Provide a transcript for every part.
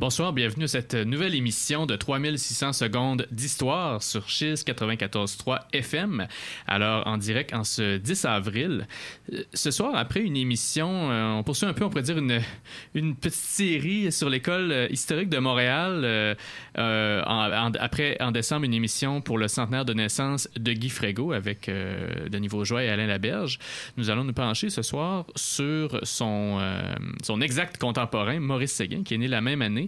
Bonsoir, bienvenue à cette nouvelle émission de 3600 secondes d'histoire sur Chiz 94.3 FM. Alors, en direct en ce 10 avril. Euh, ce soir, après une émission, euh, on poursuit un peu, on pourrait dire, une, petite série sur l'école euh, historique de Montréal. après, en décembre, une émission pour le centenaire de naissance de Guy Frégo avec Denis Vaujoie et Alain Laberge. Nous allons nous pencher ce soir sur son, son exact contemporain, Maurice Séguin, qui est né la même année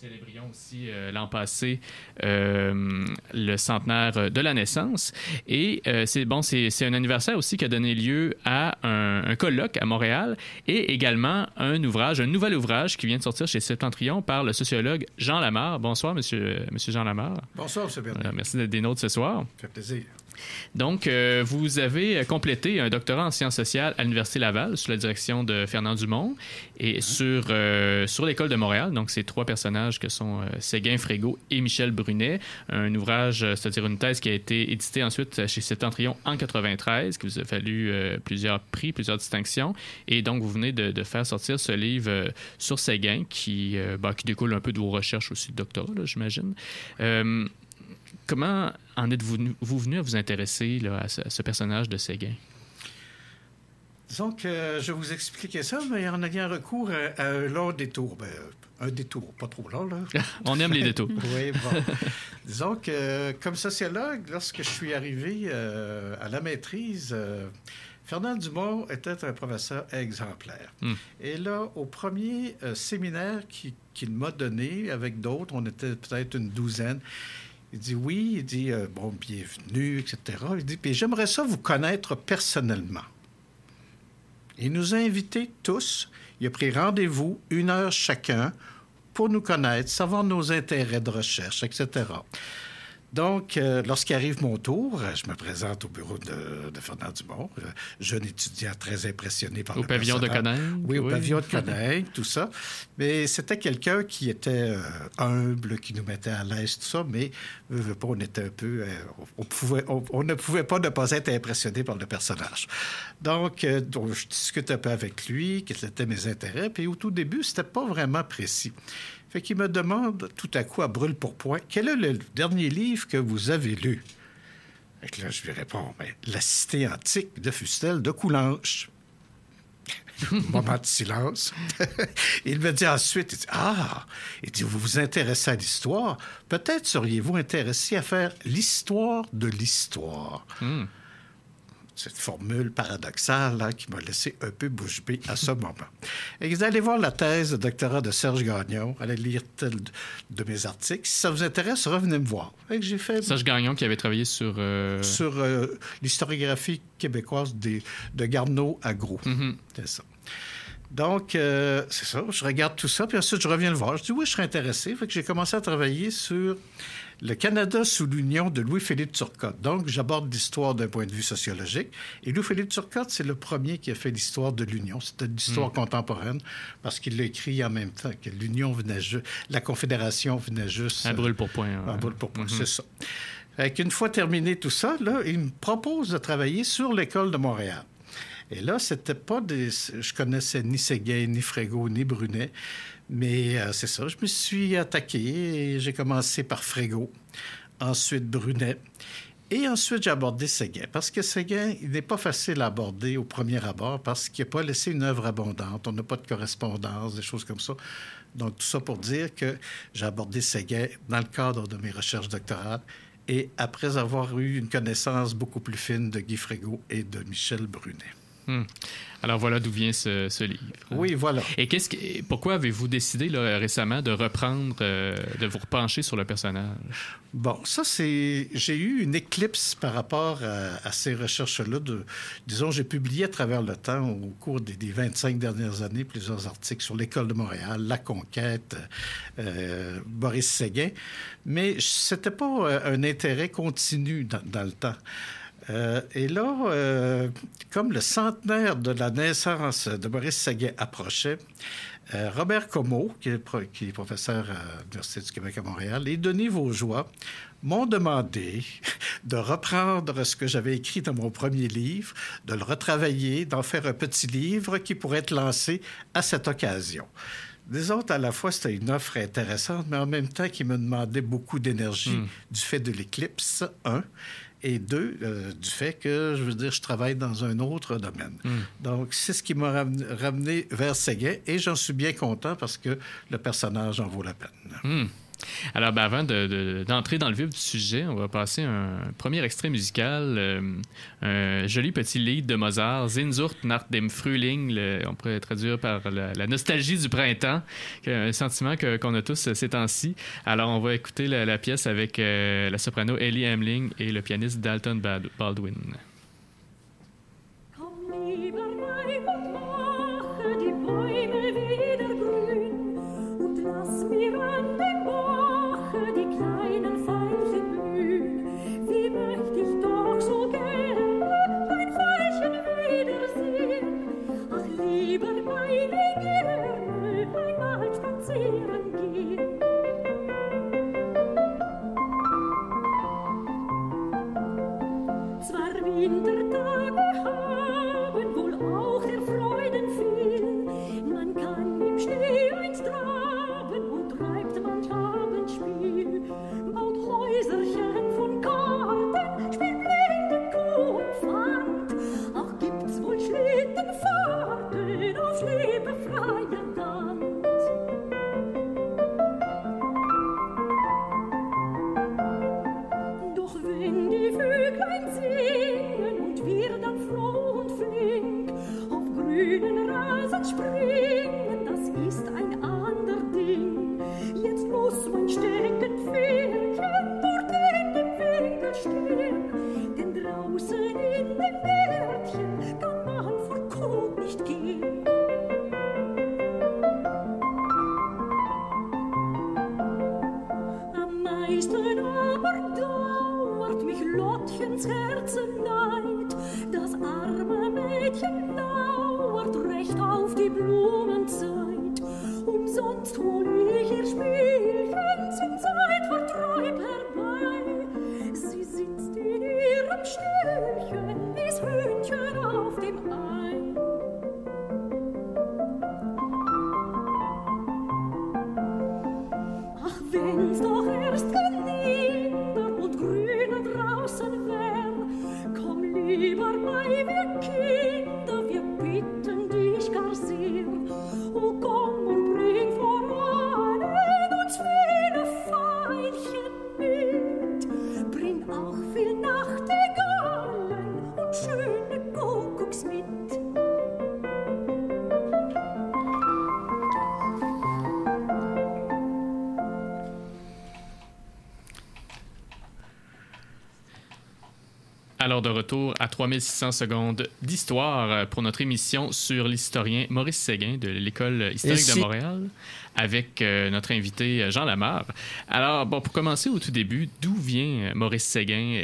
célébrions aussi euh, l'an passé euh, le centenaire de la naissance. Et euh, c'est bon, c'est un anniversaire aussi qui a donné lieu à un, colloque à Montréal et également un ouvrage, un nouvel ouvrage qui vient de sortir chez Septentrion par le sociologue Jean Lamar. Bonsoir, monsieur, monsieur Jean Lamar. Bonsoir, monsieur Bernard. merci d'être des nôtres ce soir. Ça fait plaisir. Donc, euh, vous avez complété un doctorat en sciences sociales à l'Université Laval sous la direction de Fernand Dumont et mhm. sur, euh, sur l'École de Montréal. Donc, ces trois personnages que sont euh, Séguin, Frégo et Michel Brunet. Un ouvrage, c'est-à-dire une thèse qui a été éditée ensuite chez Septentrion en 93, qui vous a fallu plusieurs prix, plusieurs distinctions. Et donc, vous venez de, faire sortir ce livre sur Séguin qui, bah, qui découle un peu de vos recherches aussi de doctorat, j'imagine. Comment en êtes-vous vous venu à vous intéresser à, ce, personnage de Séguin? Disons que je vous expliquer ça, mais en ayant recours à, un long détour. Ben, un détour, pas trop long, là. On aime les détours. oui, bon. Disons que, comme sociologue, lorsque je suis arrivé euh, à la maîtrise, euh, Fernand Dumont était un professeur exemplaire. Hmm. Et là, au premier euh, séminaire qu'il m'a donné avec d'autres, on était peut-être une douzaine, il dit oui, il dit euh, bon, bienvenue, etc. Il dit, j'aimerais ça vous connaître personnellement. Il nous a invités tous. Il a pris rendez-vous, une heure chacun, pour nous connaître, savoir nos intérêts de recherche, etc. Donc, euh, lorsqu'arrive mon tour, euh, je me présente au bureau de, Fernand Dumont, euh, jeune étudiant très impressionné par au pavillon de Coninck. Oui, au pavillon de Coninck, tout ça. Mais c'était quelqu'un qui était humble, qui nous mettait à l'aise, tout ça, mais on était un peu... on, pouvait, on, ne pouvait pas ne pas être impressionné par le personnage. Donc, donc, je discute un peu avec lui, quels étaient mes intérêts, puis au tout début, c'était pas vraiment précis. Fait qu'il me demande tout à coup à brûle pour point quel est le dernier livre que vous avez lu? Et là, je lui réponds ben, La cité antique de Fustel de Coulanges. Moment de silence. il me dit ensuite, il dit, Ah, il dit, vous vous intéressez à l'histoire. Peut-être seriez-vous intéressé à faire l'histoire de l'histoire. Hmm cette formule paradoxale qui m'a laissé un peu bouche bée à ce moment. Et vous allez voir la thèse de doctorat de Serge Gagnon, allez lire tel de mes articles. Si ça vous intéresse, revenez me voir. Et j'ai fait... Serge Gagnon qui avait travaillé sur... Euh, sur euh, l'historiographie québécoise des, de Garneau à Gros. Mm-hmm. C'est ça. Donc, euh, c'est ça. Je regarde tout ça, puis ensuite, je reviens le voir. Je dis oui, je serais intéressé. Fait que j'ai commencé à travailler sur le Canada sous l'Union de Louis-Philippe Turcotte. Donc, j'aborde l'histoire d'un point de vue sociologique. Et Louis-Philippe Turcotte, c'est le premier qui a fait l'histoire de l'Union. C'était l'histoire hmm. contemporaine parce qu'il l'a écrit en même temps que l'Union venait juste, la Confédération venait juste. Un brûle pour point. Un brûle pour point, c'est ça. Une fois terminé tout ça, là, il me propose de travailler sur l'École de Montréal. Et là, c'était pas des. Je connaissais ni Séguin, ni Frégo, ni Brunet. Mais euh, c'est ça, je me suis attaqué et j'ai commencé par Frégo, ensuite Brunet. Et ensuite, j'ai abordé Séguin. Parce que Séguin, il n'est pas facile à aborder au premier abord parce qu'il n'a pas laissé une œuvre abondante. On n'a pas de correspondance, des choses comme ça. Donc, tout ça pour dire que j'ai abordé Séguin dans le cadre de mes recherches doctorales et après avoir eu une connaissance beaucoup plus fine de Guy Frégo et de Michel Brunet. Hmm. Alors voilà d'où vient ce, livre. Oui, voilà. Et qu'est-ce que, pourquoi avez-vous décidé récemment de reprendre, euh, de vous repencher sur le personnage? Bon, ça c'est, j'ai eu une éclipse par rapport à, ces recherches-là. De, disons, j'ai publié à travers le temps, au cours des, 25 dernières années, plusieurs articles sur l'école de Montréal, la conquête, euh, Boris Séguin, mais c'était pas euh, un intérêt continu dans le temps. Euh, et là, euh, comme le centenaire de la naissance de Maurice Saguet approchait, euh, Robert Comeau, qui est, professeur à l'Université du Québec à Montréal, et Denis Vaujoie m'ont demandé de reprendre ce que j'avais écrit dans mon premier livre, de le retravailler, d'en faire un petit livre qui pourrait être lancé à cette occasion. Des autres, à la fois, c'était une offre intéressante, mais en même temps qui me demandait beaucoup d'énergie Mm. du fait de l'éclipse, un, et deux, euh, du fait que, je veux dire, je travaille dans un autre domaine. Mm. Donc, c'est ce qui m'a ramené, ramené vers Séguin, et j'en suis bien content parce que le personnage en vaut la peine. Hmm. Alors, ben, avant de- de- d'entrer dans le vif du sujet, on va passer un premier extrait musical, euh, un joli petit lead de Mozart, Sehnsucht nach dem Frühling, le- on pourrait traduire par la, nostalgie du printemps, un sentiment qu'on a tous euh, ces temps-ci. Alors, on va écouter la, pièce avec euh, la soprano Ellie Hamling et le pianiste Dalton Baldwin. Am meisten aber dauert mich Lottchens Herzenleid. Das arme Mädchen lauert recht auf die Blumenzeit. Umsonst hol ich ihr Spielchen 3600 secondes d'histoire euh, pour notre émission sur l'historien Maurice Séguin de l'École historique de Montréal avec euh, notre invité euh, Jean Lamarre. Alors, bon, pour commencer au tout début, d'où vient Maurice Séguin?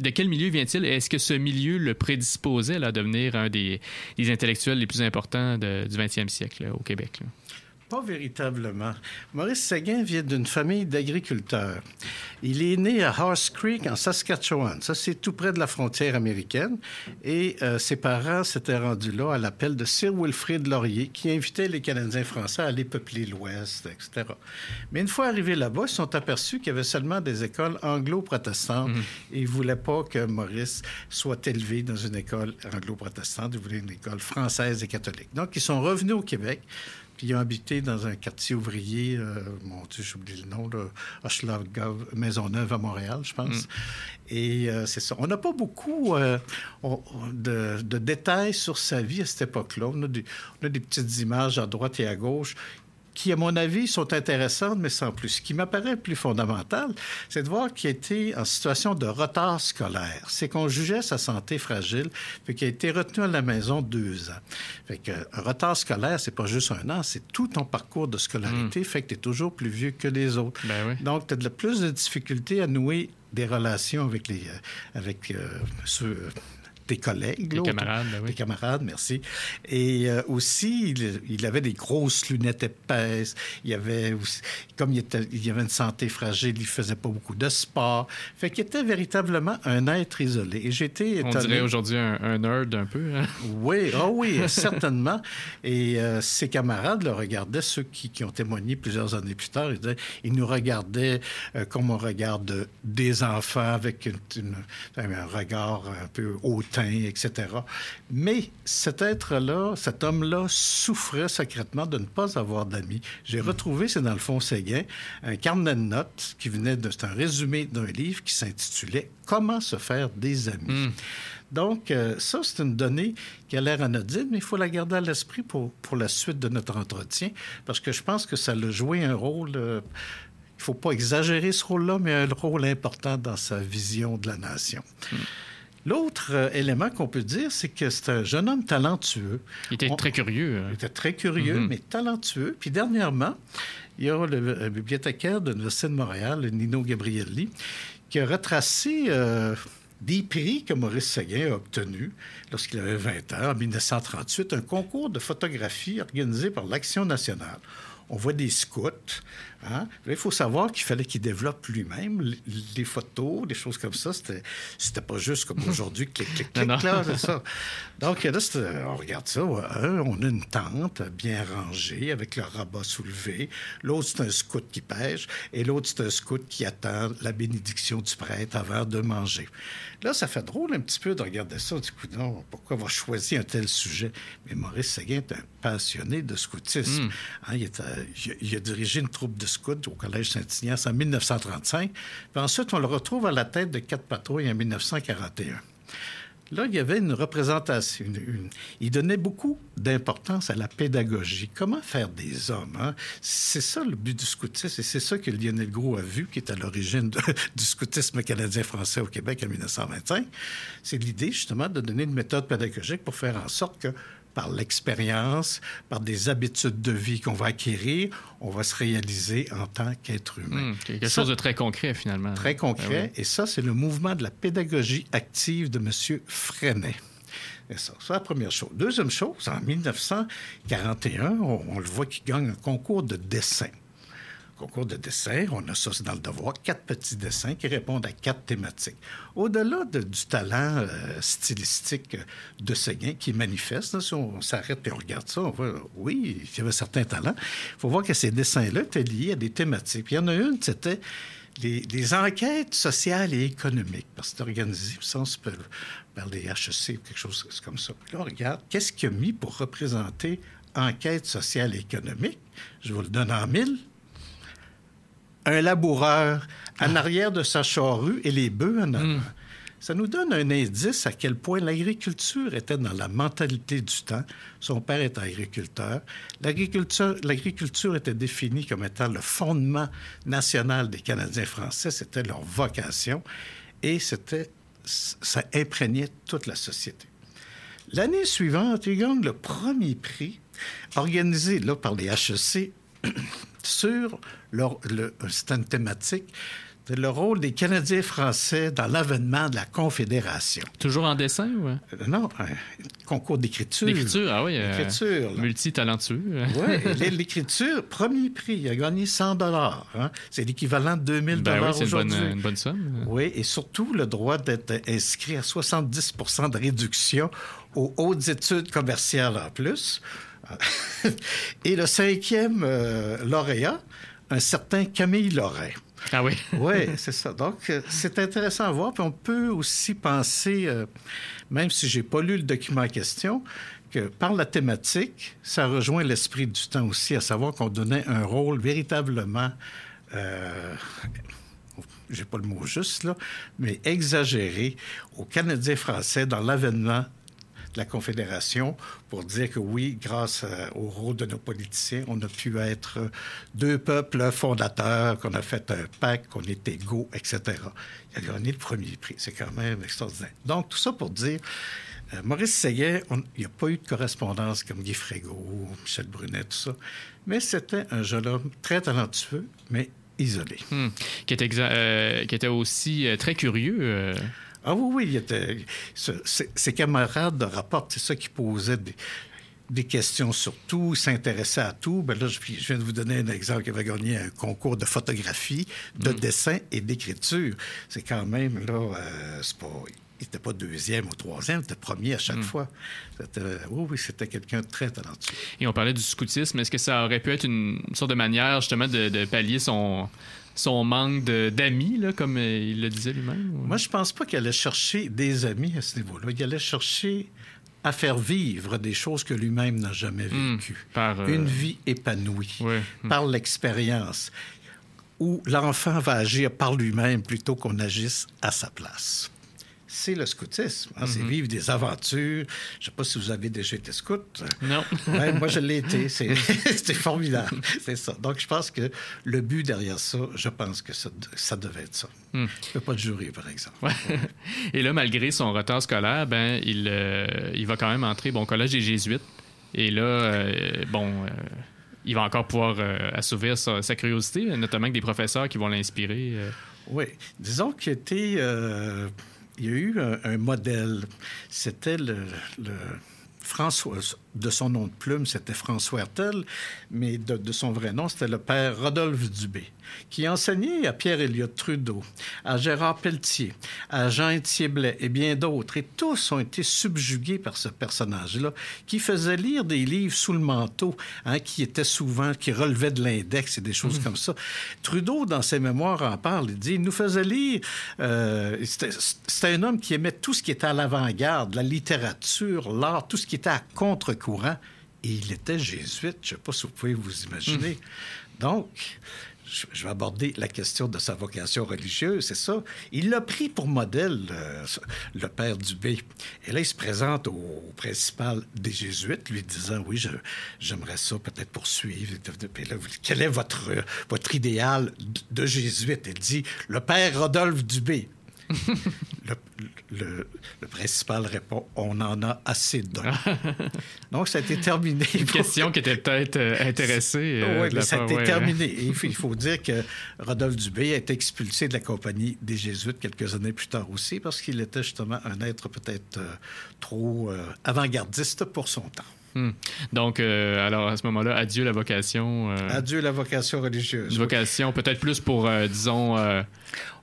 De quel milieu vient-il? Est-ce que ce milieu le prédisposait là, à devenir un des, des intellectuels les plus importants de- du 20e siècle là, au Québec? là? Pas véritablement. Maurice Séguin vient d'une famille d'agriculteurs. Il est né à Horse Creek, en Saskatchewan. Ça, c'est tout près de la frontière américaine. Et euh, ses parents s'étaient rendus là à l'appel de Sir Wilfrid Laurier, qui invitait les Canadiens français à aller peupler l'Ouest, etc. Mais une fois arrivés là-bas, ils se sont aperçus qu'il y avait seulement des écoles anglo-protestantes. Et ils ne voulaient pas que Maurice soit élevé dans une école anglo-protestante. Ils voulaient une école française et catholique. Donc, ils sont revenus au Québec. Puis ils ont habité dans un quartier ouvrier, euh, mon Dieu, j'oublie le nom, Maisonneuve à Montréal, je pense. Et euh, c'est ça. On n'a pas beaucoup euh, on- de, de détails sur sa vie à cette époque-là. A on a des petites images à droite et à gauche qui, à mon avis, sont intéressantes, mais sans plus. Ce qui m'apparaît plus fondamental, c'est de voir qu'il était en situation de retard scolaire. C'est qu'on jugeait sa santé fragile, fait qu'il a été retenu à la maison deux ans. Fait que un retard scolaire, c'est pas juste un an, c'est tout ton parcours de scolarité, fait que tu es toujours plus vieux que les autres. Ben oui. Donc, tu as de plus de difficultés à nouer des relations avec les, euh, avec, euh, ceux, tes collègues. Tes là, camarades, ben oui. Tes camarades, merci. Et euh, aussi, il, il avait des grosses lunettes épaisses. Il avait aussi- comme il, était, il avait une santé fragile, il faisait pas beaucoup de sport. Fait qu'il était véritablement un être isolé. Et j'étais On étonné. dirait aujourd'hui un, un nerd un peu. hein? Oui, ah oui, certainement. Et euh, ses camarades le regardaient, ceux qui, qui ont témoigné plusieurs années plus tard, ils, disaient- ils nous regardaient euh, comme on regarde des enfants avec une- une- un regard un peu hautain, etc. Mais cet être-là, cet homme-là souffrait secrètement de ne pas avoir d'amis. J'ai retrouvé, c'est dans le fond Séguin, un carnet de notes qui venait de... C'est un résumé d'un livre qui s'intitulait Comment se faire des amis. Donc, euh, ça, c'est une donnée qui a l'air anodine, mais il faut la garder à l'esprit pour, pour la suite de notre entretien, parce que je pense que ça a joué un rôle, euh, il ne faut pas exagérer ce rôle-là, mais un rôle important dans sa vision de la nation. L'autre euh, élément qu'on peut dire, c'est que c'est un jeune homme talentueux. Il était On- très curieux. hein. il était très curieux, Mhm. mais talentueux. Puis dernièrement, il y a le, le bibliothécaire de l'Université de Montréal, Nino Gabrielli, qui a retracé euh, des prix que Maurice Seguin a obtenus lorsqu'il avait 20 ans, en 1938, un concours de photographie organisé par l'Action nationale. On voit des scouts. Hein? Il faut savoir qu'il fallait qu'il développe lui-même les photos, des choses comme ça. C'était, c'était pas juste comme aujourd'hui, clic, clic, clic, là, c'est ça. Donc là, c'était- on regarde ça. un, on a une tente bien rangée avec le rabat soulevé. L'autre, c'est un scout qui pêche. Et l'autre, c'est un scout qui attend la bénédiction du prêtre avant de manger. Là, ça fait drôle un petit peu de regarder ça. Du coup, non, pourquoi avoir choisi un tel sujet? Mais Maurice Seguin est un passionné de scoutisme. Hein, il, est, euh, il a- il a dirigé une troupe de scouts au Collège Saint-Ignace en 1935. Puis ensuite, on le retrouve à la tête de quatre patrouilles en 1941. Là, il y avait une représentation. Il donnait beaucoup d'importance à la pédagogie. Comment faire des hommes? hein? C'est ça le but du scoutisme et c'est ça que Lionel Gros a vu, qui est à l'origine du scoutisme canadien-français au Québec en 1925. C'est l'idée, justement, de donner une méthode pédagogique pour faire en sorte que par l'expérience, par des habitudes de vie qu'on va acquérir, on va se réaliser en tant qu'être humain. Hmm, quelque Ça- chose de très concret, finalement. Très concret. Et ça, c'est le mouvement de la pédagogie active de M. Freinet. Et ça, c'est la première chose. Deuxième chose, en 1941, on, on le voit qu'il gagne un concours de dessin. Concours de dessin, on a ça dans le devoir, quatre petits dessins qui répondent à quatre thématiques. Au-delà de- du talent euh, stylistique de Séguin qui manifeste, si on s'arrête et on regarde ça, on voit, oui, il y avait certains talents. Il faut voir que ces dessins-là étaient liés à des thématiques. Il y en a une, c'était les, enquêtes sociales et économiques, parce que c'est organisé, sens par, par les HEC ou quelque chose comme ça. Puis là, on regarde, qu'est-ce qu'il a mis pour représenter enquête sociale et économique? Je vous le donne en mille un laboureur en arrière de sa charrue et les bœufs en avant. Ça nous donne un indice à quel point l'agriculture était dans la mentalité du temps. Son père était agriculteur. L'agriculture, l'agriculture était définie comme étant le fondement national des Canadiens français. C'était leur vocation et c'était, ça imprégnait toute la société. L'année suivante, il gagne le premier prix organisé là, par les HEC sur leur, le, c'était une thématique de le rôle des Canadiens français dans l'avènement de la Confédération. Toujours en dessin ou... hein? Euh, non, un concours d'écriture. L'écriture, ah oui. euh. Multitalentueux. Oui, l'écriture, premier prix, il a gagné 100 dollars. hein. C'est l'équivalent de 2000 Ben oui, dollars c'est une une bonne somme. Oui, et surtout le droit d'être inscrit à 70% de réduction aux hautes études commerciales en plus. Et le cinquième euh, lauréat, un certain Camille Lorrain. Ah oui. Oui, c'est ça. Donc, euh, c'est intéressant à voir. Puis on peut aussi penser, euh, même si j'ai pas lu le document en question, que par la thématique, ça rejoint l'esprit du temps aussi, à savoir qu'on donnait un rôle véritablement, euh, j'ai pas le mot juste là, mais exagéré aux Canadiens français dans l'avènement la Confédération pour dire que oui, grâce euh, au rôle de nos politiciens, on a pu être deux peuples fondateurs, qu'on a fait un pacte, qu'on est égaux, etc. Il a gagné le premier prix. C'est quand même extraordinaire. Donc, tout ça pour dire, euh, Maurice Seguin, il n'y a pas eu de correspondance comme Guy Frégaud, Michel Brunet, tout ça. Mais c'était un jeune homme très talentueux, mais isolé. Hmm. Qui, était exa- euh, qui était aussi très curieux. Ah oui, oui, il était, ses, camarades rapportent, c'est ça qui posait des, des questions sur tout, s'intéressait à tout. Ben là, je, viens de vous donner un exemple qui avait gagné un concours de photographie, de mm. dessin et d'écriture. C'est quand même, là, euh, c'est pas, il n'était pas deuxième ou troisième, il était premier à chaque mm. fois. oui, oui, c'était quelqu'un de très talentueux. Et on parlait du scoutisme. Est-ce que ça aurait pu être une sorte de manière, justement, de, pallier son, son manque d'amis, comme euh, il le disait lui-même? Moi, je pense pas qu'il allait chercher des amis à ce niveau-là. Il allait chercher à faire vivre des choses que lui-même n'a jamais hmm. vécues. par, euh, Une vie épanouie, hmm. par l'expérience, où l'enfant va agir par lui-même plutôt qu'on agisse à sa place c'est le scoutisme. Hein, C'est mhm. vivre des aventures. Je ne sais pas si vous avez déjà été scout. Non. moi, je l'ai été. C'était formidable. C'est ça. Donc, je pense que le but derrière ça, je pense que ça, ça devait être ça. Je ne peux pas le jurer, par exemple. Et là, malgré son retard scolaire, ben, il, euh, il va quand même entrer bon, au collège des Jésuites. Et là, euh, bon... Euh, il va encore pouvoir assouvir sa, curiosité, notamment avec des professeurs qui vont l'inspirer. Oui. Disons qu'il était il y a eu un, modèle. C'était le, le François, de son nom de plume, c'était François Hertel, mais de, son vrai nom, c'était le père Rodolphe Dubé, qui enseignait à Pierre-Éliott Trudeau, à Gérard Pelletier, à Jean-Étienne Blais et bien d'autres. Et tous ont été subjugués par ce personnage-là, qui faisait lire des livres sous le manteau, hein, qui étaient souvent, qui relevaient de l'index et des choses mmh. comme ça. Trudeau, dans ses mémoires, en parle. Il dit, il nous faisait lire... Euh, c'était un homme qui aimait tout ce qui était à l'avant-garde, la littérature, l'art, tout ce qui était à contre courant. Et il était jésuite. Je ne sais pas si vous pouvez vous imaginer. Hmm. Donc, je vais aborder la question de sa vocation religieuse, c'est ça. Il l'a pris pour modèle, euh, le père Dubé. Et là, il se présente au principal des Jésuites, lui disant Oui, j'aimerais ça peut-être poursuivre. quel est votre, votre idéal de jésuite Il dit Le père Rodolphe Dubé le, principal répond on en a assez de Donc, ça a été terminé. Une question qui était peut-être euh, intéressée. Euh, oui, mais ça a été terminé. il, faut, dire que Rodolphe Dubé a été expulsé de la compagnie des Jésuites quelques années plus tard aussi parce qu'il était justement un être peut-être euh, trop avant-gardiste pour son temps. Hmm. Donc, alors à ce moment-là, adieu la vocation. Adieu la vocation religieuse. Une vocation peut-être plus pour, disons,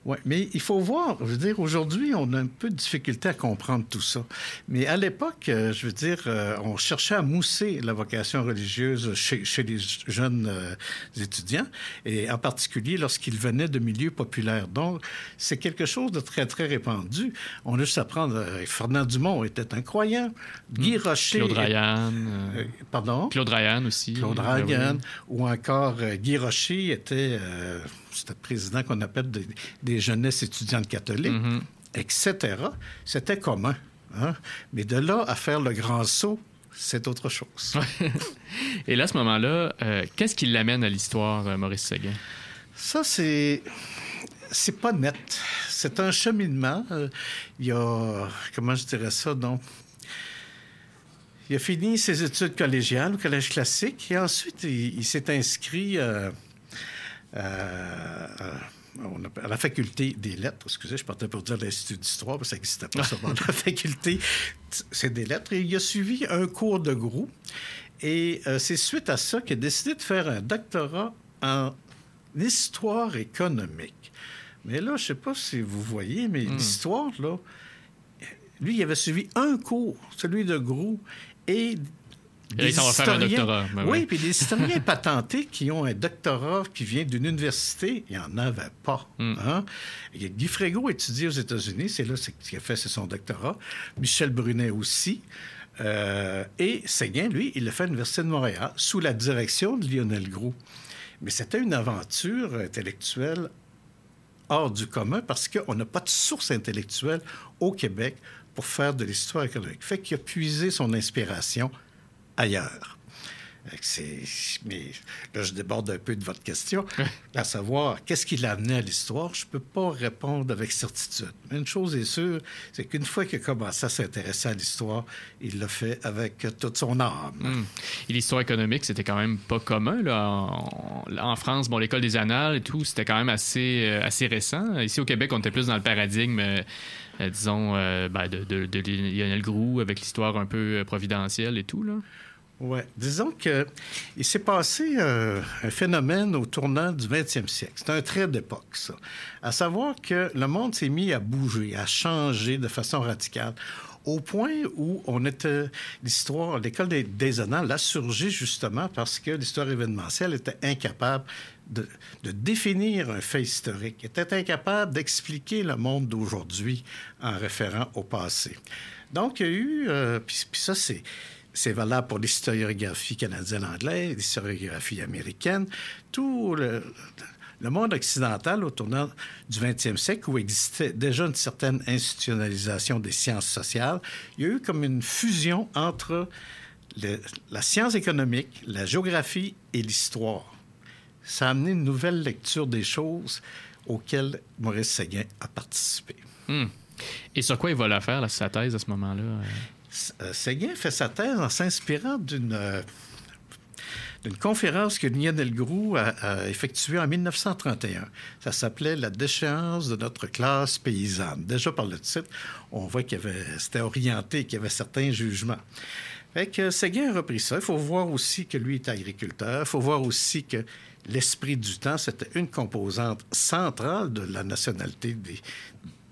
oui, mais il faut voir, je veux dire, aujourd'hui, on a un peu de difficulté à comprendre tout ça. Mais à l'époque, euh, je veux dire, euh, on cherchait à mousser la vocation religieuse chez, chez les jeunes euh, étudiants, et en particulier lorsqu'ils venaient de milieux populaires. Donc, c'est quelque chose de très, très répandu. On a juste à prendre, Fernand Dumont était un croyant, Guy hmm. Rocher... Claude Ryan. pardon? Claude Ryan aussi. Claude Ryan, ou encore Guy Rocher était c'était président qu'on appelle des, jeunesses étudiantes catholiques, mm-hmm. etc. C'était commun. Hein. Mais de là à faire le grand saut, c'est autre chose. Et là, à ce moment-là, euh, qu'est-ce qui l'amène à l'histoire, euh, Maurice Seguin? Ça, c'est. C'est pas net. C'est un cheminement. Euh, il y a. Comment je dirais ça, donc? Il a fini ses études collégiales au collège classique et ensuite il, s'est inscrit euh, à la faculté des lettres. Excusez, je partais pour dire l'Institut d'histoire, parce que ça n'existait pas seulement. la faculté, c'est des lettres. Et il a suivi un cours de groupe. Et euh, c'est suite à ça qu'il a décidé de faire un doctorat en histoire économique. Mais là, je ne sais pas si vous voyez, mais hmm. l'histoire, là, lui, il avait suivi un cours, celui de Grou, et et va faire un doctorat. Ben oui, puis des historiens patentés qui ont un doctorat qui vient d'une université, il n'y en avait pas. Hmm. Hein? Guy Frégo étudie aux États-Unis, c'est là ce qu'il a fait, c'est son doctorat. Michel Brunet aussi. Euh, et Séguin, lui, il l'a fait à l'Université de Montréal sous la direction de Lionel Groux. Mais c'était une aventure intellectuelle hors du commun parce qu'on n'a pas de source intellectuelle au Québec pour faire de l'histoire économique. Fait qu'il a puisé son inspiration ailleurs. Mais là, je déborde un peu de votre question, à savoir qu'est-ce qui l'a amené à l'histoire? Je ne peux pas répondre avec certitude. Mais une chose est sûre, c'est qu'une fois qu'il a commencé à s'intéresser à l'histoire, il l'a fait avec toute son âme. Hmm. Et l'histoire économique, c'était quand même pas commun. Là. En, France, bon, l'école des annales et tout, c'était quand même assez, euh, assez récent. Ici, au Québec, on était plus dans le paradigme. Euh, disons, euh, ben, de, de, de, Lionel Groux avec l'histoire un peu providentielle et tout. Là. Oui. Disons qu'il s'est passé euh, un phénomène au tournant du 20e siècle. C'est un trait d'époque, ça. À savoir que le monde s'est mis à bouger, à changer de façon radicale au point où on était l'histoire, l'école des, des annales a surgi justement parce que l'histoire événementielle était incapable de, définir un fait historique, était incapable d'expliquer le monde d'aujourd'hui en référant au passé. Donc, il y a eu, euh, puis ça c'est c'est valable pour l'historiographie canadienne-anglaise, l'historiographie américaine, tout le, monde occidental au tournant du 20e siècle, où existait déjà une certaine institutionnalisation des sciences sociales, il y a eu comme une fusion entre la science économique, la géographie et l'histoire. Ça a amené une nouvelle lecture des choses auxquelles Maurice Séguin a participé. Hmm. Et sur quoi il va la faire, sa thèse, à ce moment-là? Euh, Séguin fait sa thèse en s'inspirant d'une euh, conférence que Lionel Groux a, effectuée en 1931. Ça s'appelait La déchéance de notre classe paysanne. Déjà par le titre, on voit qu'il c'était orienté, qu'il y avait certains jugements. Fait que Séguin a repris ça. Il faut voir aussi que lui est agriculteur. Il faut voir aussi que l'esprit du temps, c'était une composante centrale de la nationalité des,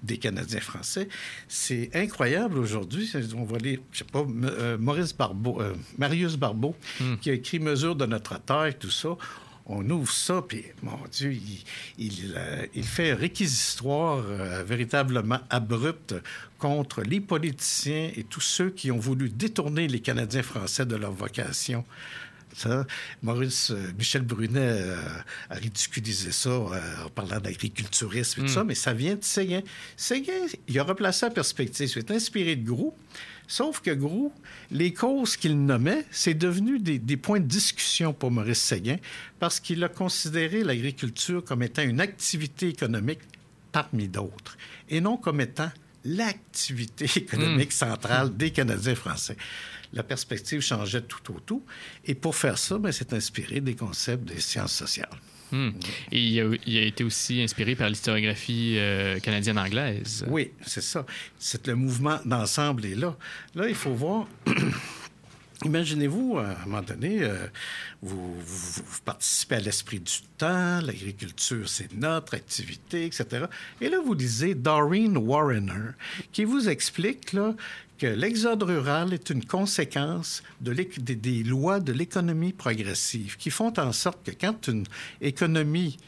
des Canadiens français. C'est incroyable aujourd'hui. On voit les, je sais pas, euh, Maurice Barbeau, euh, Marius Barbeau, hmm. qui a écrit Mesure de notre terre, tout ça. On ouvre ça, puis, mon Dieu, il, euh, fait un réquisitoire véritablement abrupt contre les politiciens et tous ceux qui ont voulu détourner les Canadiens français de leur vocation Maurice, euh, Michel Brunet euh, a ridiculisé ça euh, en parlant d'agriculturisme et tout ça, hmm. mais ça vient de Séguin. Séguin, il a replacé la perspective. Il est inspiré de Groux. Sauf que Groux, les causes qu'il nommait, c'est devenu des, des, points de discussion pour Maurice Séguin parce qu'il a considéré l'agriculture comme étant une activité économique parmi d'autres et non comme étant l'activité économique hmm. centrale des Canadiens français la perspective changeait tout au tout. Et pour faire ça, ben, c'est inspiré des concepts des sciences sociales. Hmm. Et il a, été aussi inspiré par l'historiographie euh, canadienne-anglaise. Oui, c'est ça. C'est le mouvement d'ensemble est là. Là, il faut voir. Imaginez-vous, à un moment donné, euh, vous, participez à l'esprit du temps, l'agriculture, c'est notre activité, etc. Et là, vous lisez Doreen Warrener, qui vous explique que l'exode rural est une conséquence de des, lois de l'économie progressive qui font en sorte que quand une économie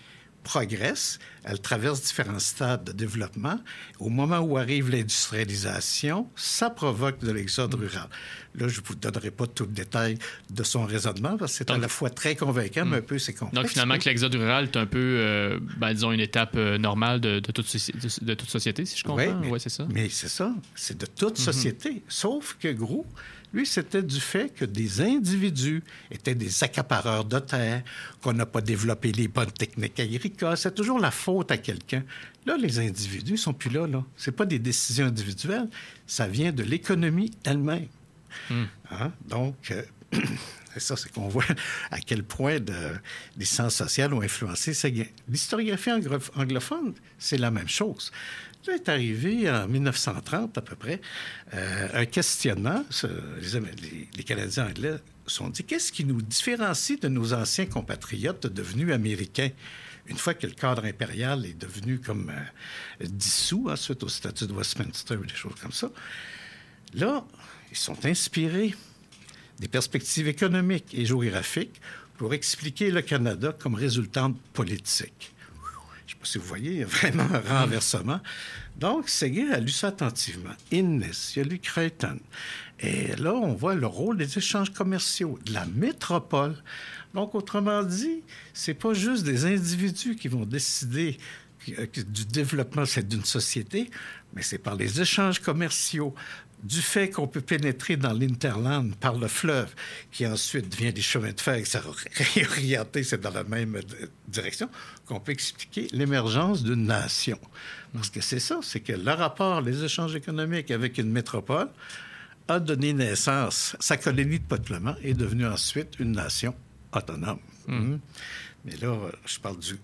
progresse, elle traverse différents stades de développement. Au moment où arrive l'industrialisation, ça provoque de l'exode rural. Là, je ne vous donnerai pas tout le détail de son raisonnement parce que c'est à la fois très convaincant, mais un peu c'est complexe. Donc, finalement, que l'exode rural est un peu, euh, ben, disons, une étape euh, normale de, toute, de, toute, société, si je comprends. Oui, c'est ça. Mais c'est ça. C'est de toute mhm. société. Sauf que, gros, lui, c'était du fait que des individus étaient des accapareurs de terre, qu'on n'a pas développé les bonnes techniques agricoles. C'est toujours la faute à quelqu'un. Là, les individus sont plus là. là. Ce pas des décisions individuelles. Ça vient de l'économie elle-même. Hmm. Hein? Donc, euh, ça, c'est qu'on voit à quel point les sciences sociales ont influencé L'historiographie anglophone, c'est la même chose. Est arrivé en 1930 à peu près euh, un questionnement. Les, les, Canadiens anglais se sont dit qu'est-ce qui nous différencie de nos anciens compatriotes devenus américains? Une fois que le cadre impérial est devenu comme euh, dissous ensuite au statut de Westminster des choses comme ça. Là, ils sont inspirés des perspectives économiques et géographiques pour expliquer le Canada comme résultante politique. Je ne sais pas si vous voyez, il y a vraiment un renversement. Donc, Séguin a lu ça attentivement. Innes, il a lu Creighton. Et là, on voit le rôle des échanges commerciaux, de la métropole. Donc, autrement dit, c'est pas juste des individus qui vont décider du développement d'une société, mais c'est par les échanges commerciaux, du fait qu'on peut pénétrer dans l'interland par le fleuve, qui ensuite devient des chemins de fer, et ça réorienté, c'est dans la même direction, qu'on peut expliquer l'émergence d'une nation. Parce que c'est ça, c'est que le rapport, les échanges économiques avec une métropole a donné naissance, sa colonie de peuplement est devenue ensuite une nation autonome. Mmh. Mais là, je parle du,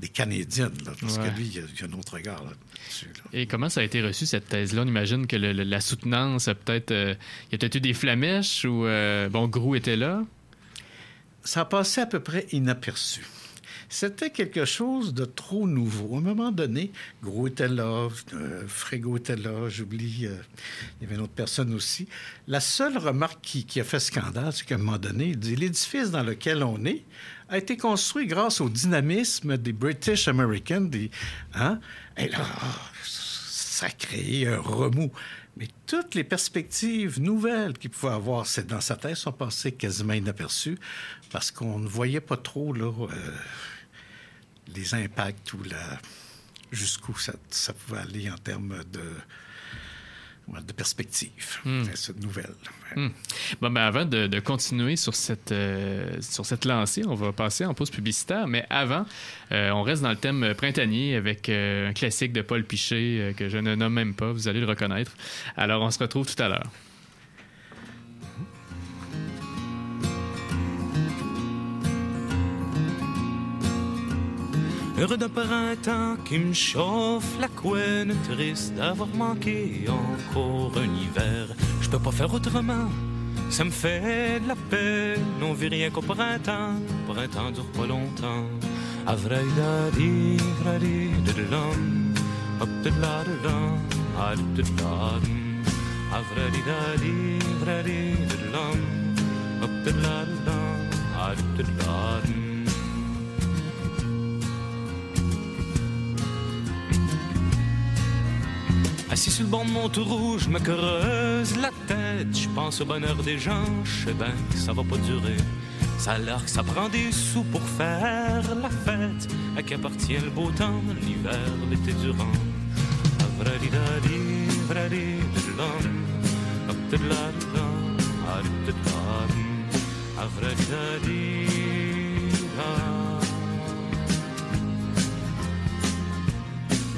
des Canadiennes, là, parce Ouais. que lui, il y, a, il y a un autre regard là-dessus. là. Et comment ça a été reçu, cette thèse-là? On imagine que le- le- la soutenance a peut-être... euh, il y a peut-être eu des flamèches ou... euh, bon, Grou était là? ça a passé à peu près inaperçu. C'était quelque chose de trop nouveau. À un moment donné, Gros était euh, Frégo j'oublie, euh, il y avait une autre personne aussi. La seule remarque qui, a fait scandale, c'est qu'à un moment donné, il dit l'édifice dans lequel on est a été construit grâce au dynamisme des British Americans. Hein? Et là, ça a créé un remous. Mais toutes les perspectives nouvelles qu'il pouvait avoir dans sa tête sont passées quasiment inaperçues parce qu'on ne voyait pas trop là, euh, les impacts ou la, jusqu'où ça, ça pouvait aller en termes de, de perspective, cette nouvelle. Hmm. Bon, ben avant de, de continuer sur cette, euh, sur cette lancée, on va passer en pause publicitaire. Mais avant, euh, on reste dans le thème printanier avec euh, un classique de Paul Piché que je ne nomme même pas. Vous allez le reconnaître. Alors, on se retrouve tout à l'heure. Heureux d'un printemps qui me chauffe la couenne, triste d'avoir manqué encore un hiver. Je peux pas faire autrement, ça me fait de la peine. On vit rien qu'au printemps, printemps dure pas longtemps. Assis sur le banc de mon tout rouge, me creuse la tête. Je pense au bonheur des gens, je sais bien que ça va pas durer. Ça a l'air que ça prend des sous pour faire la fête. À qui appartient le beau temps, l'hiver, l'été durant?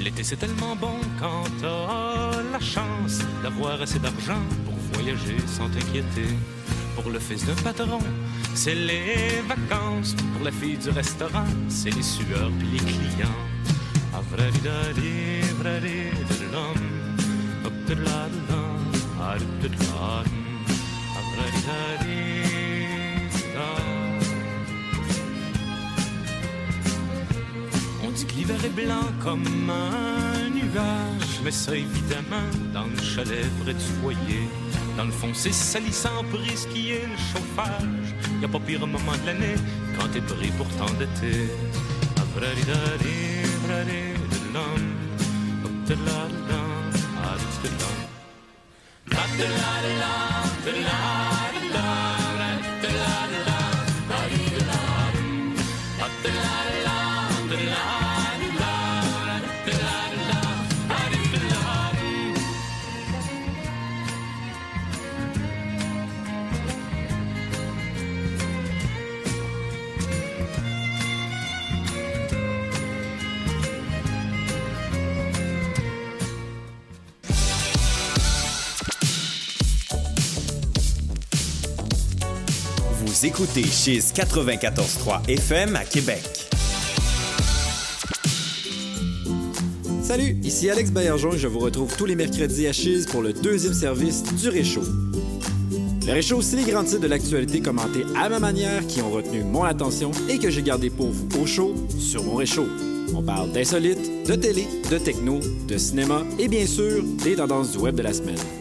L'été c'est tellement bon quand t'as la chance d'avoir assez d'argent pour voyager sans t'inquiéter. Pour le fils d'un patron, c'est les vacances. Pour la fille du restaurant, c'est les sueurs puis les clients. Est blanc comme un nuage, mais ça évidemment dans le chalet près du foyer. Dans le fond, c'est salissant pour risquer le chauffage. Y a pas pire moment de l'année quand t'es pris pour. Avradidadi, Écoutez Chiz 94.3 FM à Québec. Salut, ici Alex Baillargeon et je vous retrouve tous les mercredis à Chiz pour le deuxième service du Réchaud. Le Réchaud, c'est les grands titres de l'actualité commentés à ma manière qui ont retenu mon attention et que j'ai gardé pour vous au chaud sur mon Réchaud. On parle d'insolites, de télé, de techno, de cinéma et bien sûr des tendances du web de la semaine.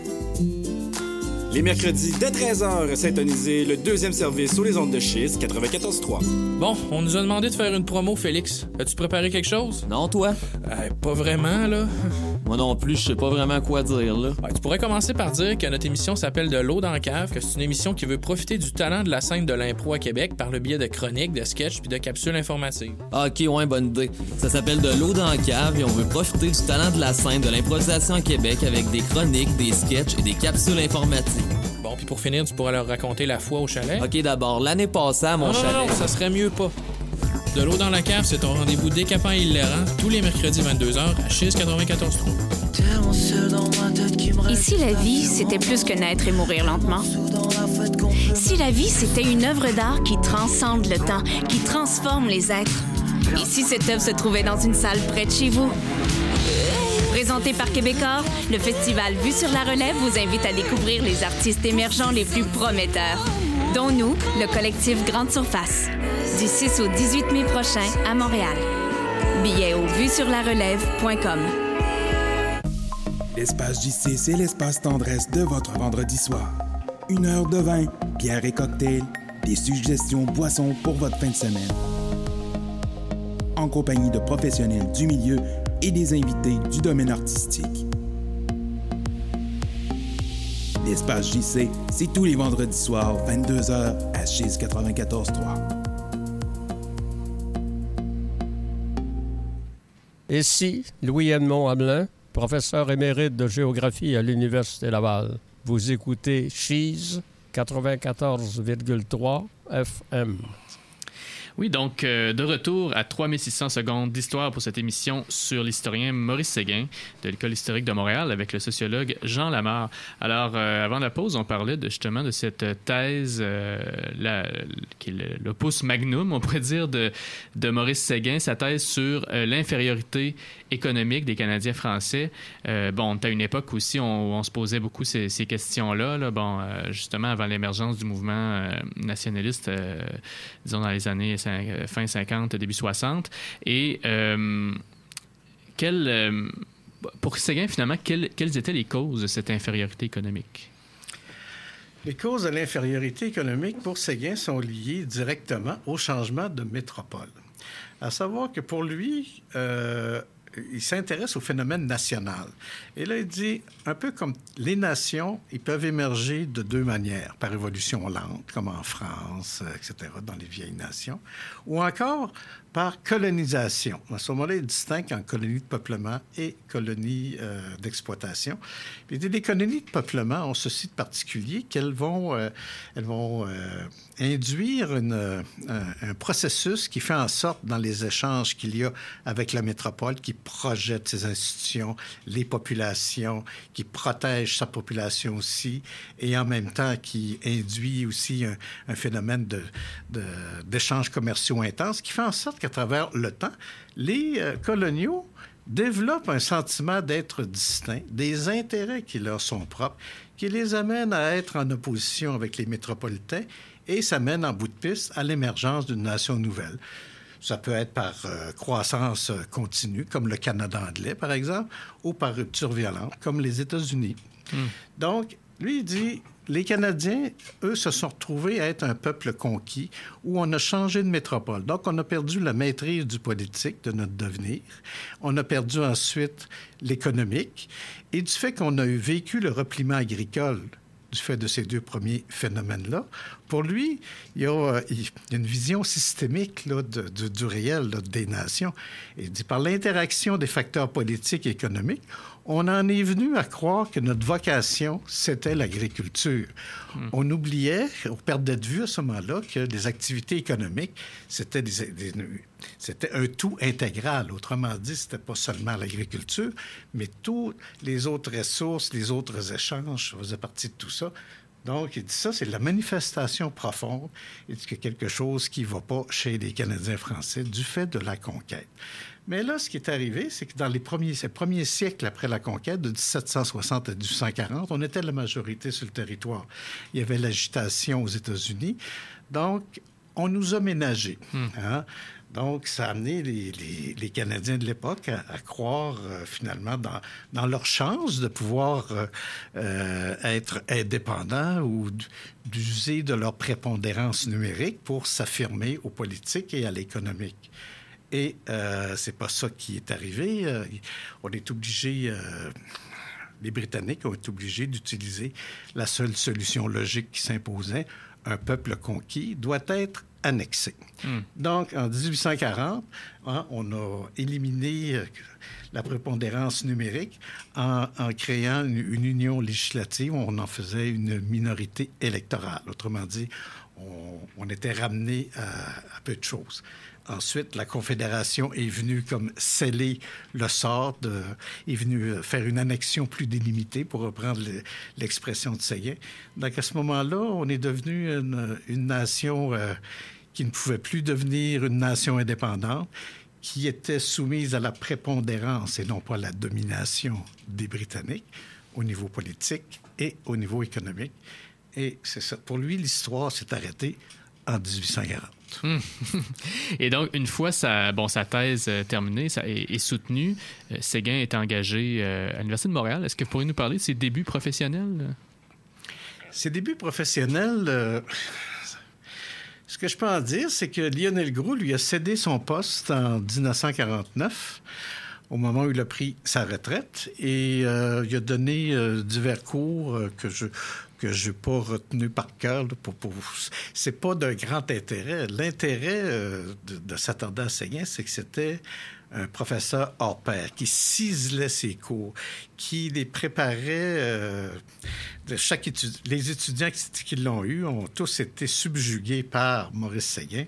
Les mercredis dès 13h, syntonisez le deuxième service sur les ondes de Chiz 94.3. Bon, on nous a demandé de faire une promo, Félix. As-tu préparé quelque chose? Non, toi? Euh, pas vraiment, là. Moi non plus, je sais pas vraiment quoi dire, là. Ouais, tu pourrais commencer par dire que notre émission s'appelle De l'eau dans la cave, que c'est une émission qui veut profiter du talent de la scène de l'impro à Québec par le biais de chroniques, de sketchs puis de capsules informatives. Ah, ok, ouais, bonne idée. Ça s'appelle De l'eau dans la cave et on veut profiter du talent de la scène de l'improvisation à Québec avec des chroniques, des sketchs et des capsules informatives. Bon, puis pour finir, tu pourrais leur raconter la fois au chalet. Ok, d'abord, l'année passée à mon non, non, chalet. non, ça serait mieux pas. De l'eau dans la cave, c'est ton rendez-vous décapant et hilarant tous les mercredis 22h à Chiz 94.3. Et si la vie, c'était plus que naître et mourir lentement? Si la vie, c'était une œuvre d'art qui transcende le temps, qui transforme les êtres? Et si cette œuvre se trouvait dans une salle près de chez vous? Présenté par Québecor, le festival Vue sur la Relève vous invite à découvrir les artistes émergents les plus prometteurs, dont nous, le collectif Grande Surface, du 6 au 18 mai prochain à Montréal. Billets au vuesurlarelève.com. L'espace JC, c'est l'espace tendresse de votre vendredi soir. Une heure de vin, bière et cocktail, des suggestions boissons pour votre fin de semaine. En compagnie de professionnels du milieu et des invités du domaine artistique. L'espace JC, c'est tous les vendredis soirs, 22h à Chise 94.3. Ici, Louis-Edmond Hamelin, professeur émérite de géographie à l'Université Laval. Vous écoutez Cheese 94,3 FM. Oui, donc euh, de retour à 3600 secondes d'histoire pour cette émission sur l'historien Maurice Séguin de l'École historique de Montréal avec le sociologue Jean Lamar. Alors, euh, avant la pause, on parlait justement de cette thèse, euh, qui est le- magnum, on pourrait dire, de, Maurice Séguin, sa thèse sur l'infériorité économique des Canadiens français. Bon, à une époque aussi où on, se posait beaucoup ces, questions-là, justement avant l'émergence du mouvement nationaliste, disons dans les années fin 50, début 60. Et euh, euh, pour Séguin, finalement, quelles, étaient les causes de cette infériorité économique? Les causes de l'infériorité économique pour Séguin sont liées directement au changement de métropole. À savoir que pour lui, euh, il s'intéresse au phénomène national. Et là, il dit, un peu comme les nations, ils peuvent émerger de deux manières, par évolution lente, comme en France, euh, etc., dans les vieilles nations, ou encore par colonisation. À ce moment-là, il distingue en colonies de peuplement et colonies euh, d'exploitation. Dit, les colonies de peuplement ont ceci de particulier qu'elles vont, euh, elles vont euh, induire un, processus qui fait en sorte, dans les échanges qu'il y a avec la métropole, qui projette ses institutions, les populations, qui protège sa population aussi, et en même temps qui induit aussi un, phénomène d'échanges commerciaux intenses, qui fait en sorte qu'à travers le temps, les euh, coloniaux développent un sentiment d'être distincts, des intérêts qui leur sont propres, qui les amènent à être en opposition avec les métropolitains et ça mène en bout de piste à l'émergence d'une nation nouvelle. Ça peut être par euh, croissance euh, continue, comme le Canada anglais, par exemple, ou par rupture violente, comme les États-Unis. Donc, lui, il dit, les Canadiens, eux, se sont retrouvés à être un peuple conquis où on a changé de métropole. Donc, on a perdu la maîtrise du politique, de notre devenir. On a perdu ensuite l'économique. Et du fait qu'on a vécu le repliement agricole du fait de ces deux premiers phénomènes-là. Pour lui, il y a, euh, il y a une vision systémique là, de- de- du réel là, des nations. Il dit par l'interaction des facteurs politiques et économiques, on en est venu à croire que notre vocation, c'était l'agriculture. On oubliait, on perdait de vue à ce moment-là que les activités économiques, c'était des- des- c'était un tout intégral. Autrement dit, c'était pas seulement l'agriculture, mais toutes les autres ressources, les autres échanges faisaient partie de tout ça. Donc, il dit ça, c'est la manifestation profonde. Il dit a quelque chose qui ne va pas chez les Canadiens français du fait de la conquête. Mais là, ce qui est arrivé, c'est que dans les premiers, ces premiers siècles après la conquête, de 1760 à 1840, on était la majorité sur le territoire. Il y avait l'agitation aux États-Unis. Donc, on nous a ménagés. hein. Donc, ça a amené les, Canadiens de l'époque à, croire euh, finalement dans, leur chance de pouvoir euh, euh, être indépendants ou d'user de leur prépondérance numérique pour s'affirmer aux politiques et à l'économique. Et euh, c'est pas ça qui est arrivé. On est obligé, les Britanniques ont été obligés d'utiliser la seule solution logique qui s'imposait. Un peuple conquis doit être annexé. Hmm. Donc, en 1840, hein, on a éliminé euh, la prépondérance numérique en, en créant une, une union législative. On en faisait une minorité électorale. Autrement dit, on, on était ramené à, à peu de choses. Ensuite, la Confédération est venue comme sceller le sort, est venue euh, faire une annexion plus délimitée, pour reprendre le- l'expression de Séguin. Donc, à ce moment-là, on est devenu une, une nation euh, qui ne pouvait plus devenir une nation indépendante, qui était soumise à la prépondérance et non pas à la domination des Britanniques au niveau politique et au niveau économique. Et c'est ça. Pour lui, l'histoire s'est arrêtée en 1840. Et donc, une fois sa, bon, sa thèse euh, terminée ça, et, soutenue, euh, Séguin est engagé euh, à l'Université de Montréal. Est-ce que vous pourriez nous parler de ses débuts professionnels? Ses débuts professionnels, ce que je peux en dire, c'est que Lionel Groux lui a cédé son poste en 1949, au moment où il a pris sa retraite, et il a donné divers cours que je que je n'ai pas retenu par cœur. Pour, pour... C'est pas d'un grand intérêt. L'intérêt euh, de, de Séguin, c'est que c'était un professeur hors pair qui ciselait ses cours, qui les préparait. euh, de chaque étu- Les étudiants qui, l'ont eu ont tous été subjugués par Maurice Séguin.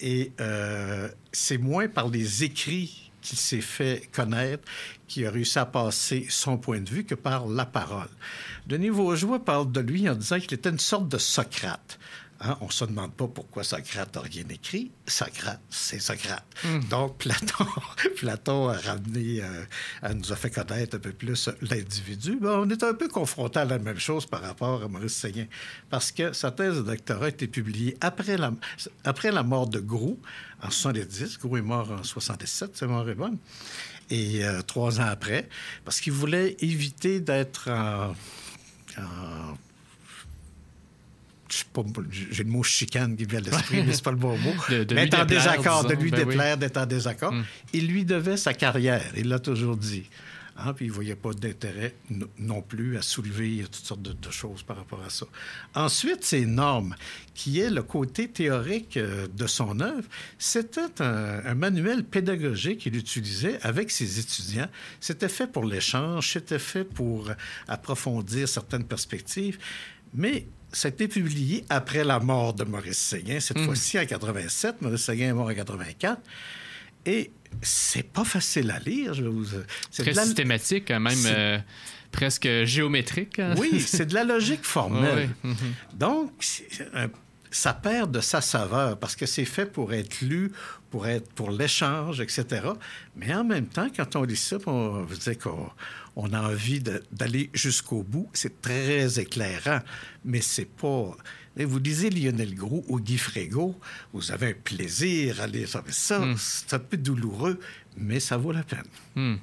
Et euh, c'est moins par les écrits qu'il s'est fait connaître, qui a réussi à passer son point de vue, que par la parole. Denis Vaugeois parle de lui en disant qu'il était une sorte de Socrate. Hein, on ne se demande pas pourquoi Socrate n'a rien écrit. Socrate, c'est Socrate. Donc, Platon, Platon a ramené, euh, a- nous a fait connaître un peu plus l'individu. Ben, on est un peu confronté à la même chose par rapport à Maurice Séguin, parce que sa thèse de doctorat a été publiée après la, après la mort de Groux, en 70. Groux est mort en 67, c'est mort est bonne. Et euh, trois ans après, parce qu'il voulait éviter d'être en- j'ai le mot chicane qui vient à l'esprit, mais c'est pas le bon mot. De- de mais lui être en désaccord, de lui Ben oui. déplaire, d'être en désaccord. Mm. Il lui devait sa carrière, il l'a toujours dit. Hein, puis il ne voyait pas d'intérêt no- non plus à soulever toutes sortes de, de choses par rapport à ça. Ensuite, ces normes, qui est le côté théorique euh, de son œuvre, c'était un, un manuel pédagogique qu'il utilisait avec ses étudiants. C'était fait pour l'échange, c'était fait pour approfondir certaines perspectives, mais ça a été publié après la mort de Maurice Séguin, cette Mm. fois-ci en 87. Maurice Séguin est mort en 84. Et c'est pas facile à lire. Je vous... c'est Très la- systématique, quand même euh, presque géométrique. hein? Oui, c'est de la logique formelle. Mhm. Donc, un- ça perd de sa saveur parce que c'est fait pour être lu, pour être pour l'échange, etc. Mais en même temps, quand on lit ça, on veut dire qu'on on a envie d'aller jusqu'au bout. C'est très éclairant, mais c'est pas. Et Vous lisez Lionel Groux ou Guy Frégo, vous avez un plaisir à lire ça. Mais ça, Mm. c'est un peu douloureux, mais ça vaut la peine. Hmm.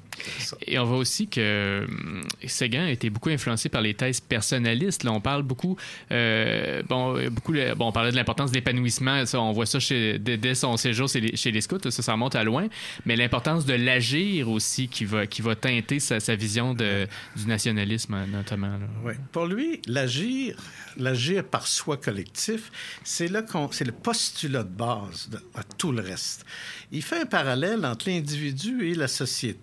Et on voit aussi que hum, Séguin a été beaucoup influencé par les thèses personnalistes. Là, on parle beaucoup, euh, bon, euh, beaucoup, le- bon, on parlait de l'importance de l'épanouissement. On voit ça dès, son séjour chez les, scouts. Ça, ça remonte à loin. Mais l'importance de l'agir aussi, qui va, qui va teinter sa, vision du nationalisme, notamment. Oui. Pour lui, l'agir, l'agir par soi collectif, c'est qu'on, c'est le postulat de base de, à tout le reste. Il fait un parallèle entre l'individu et la société.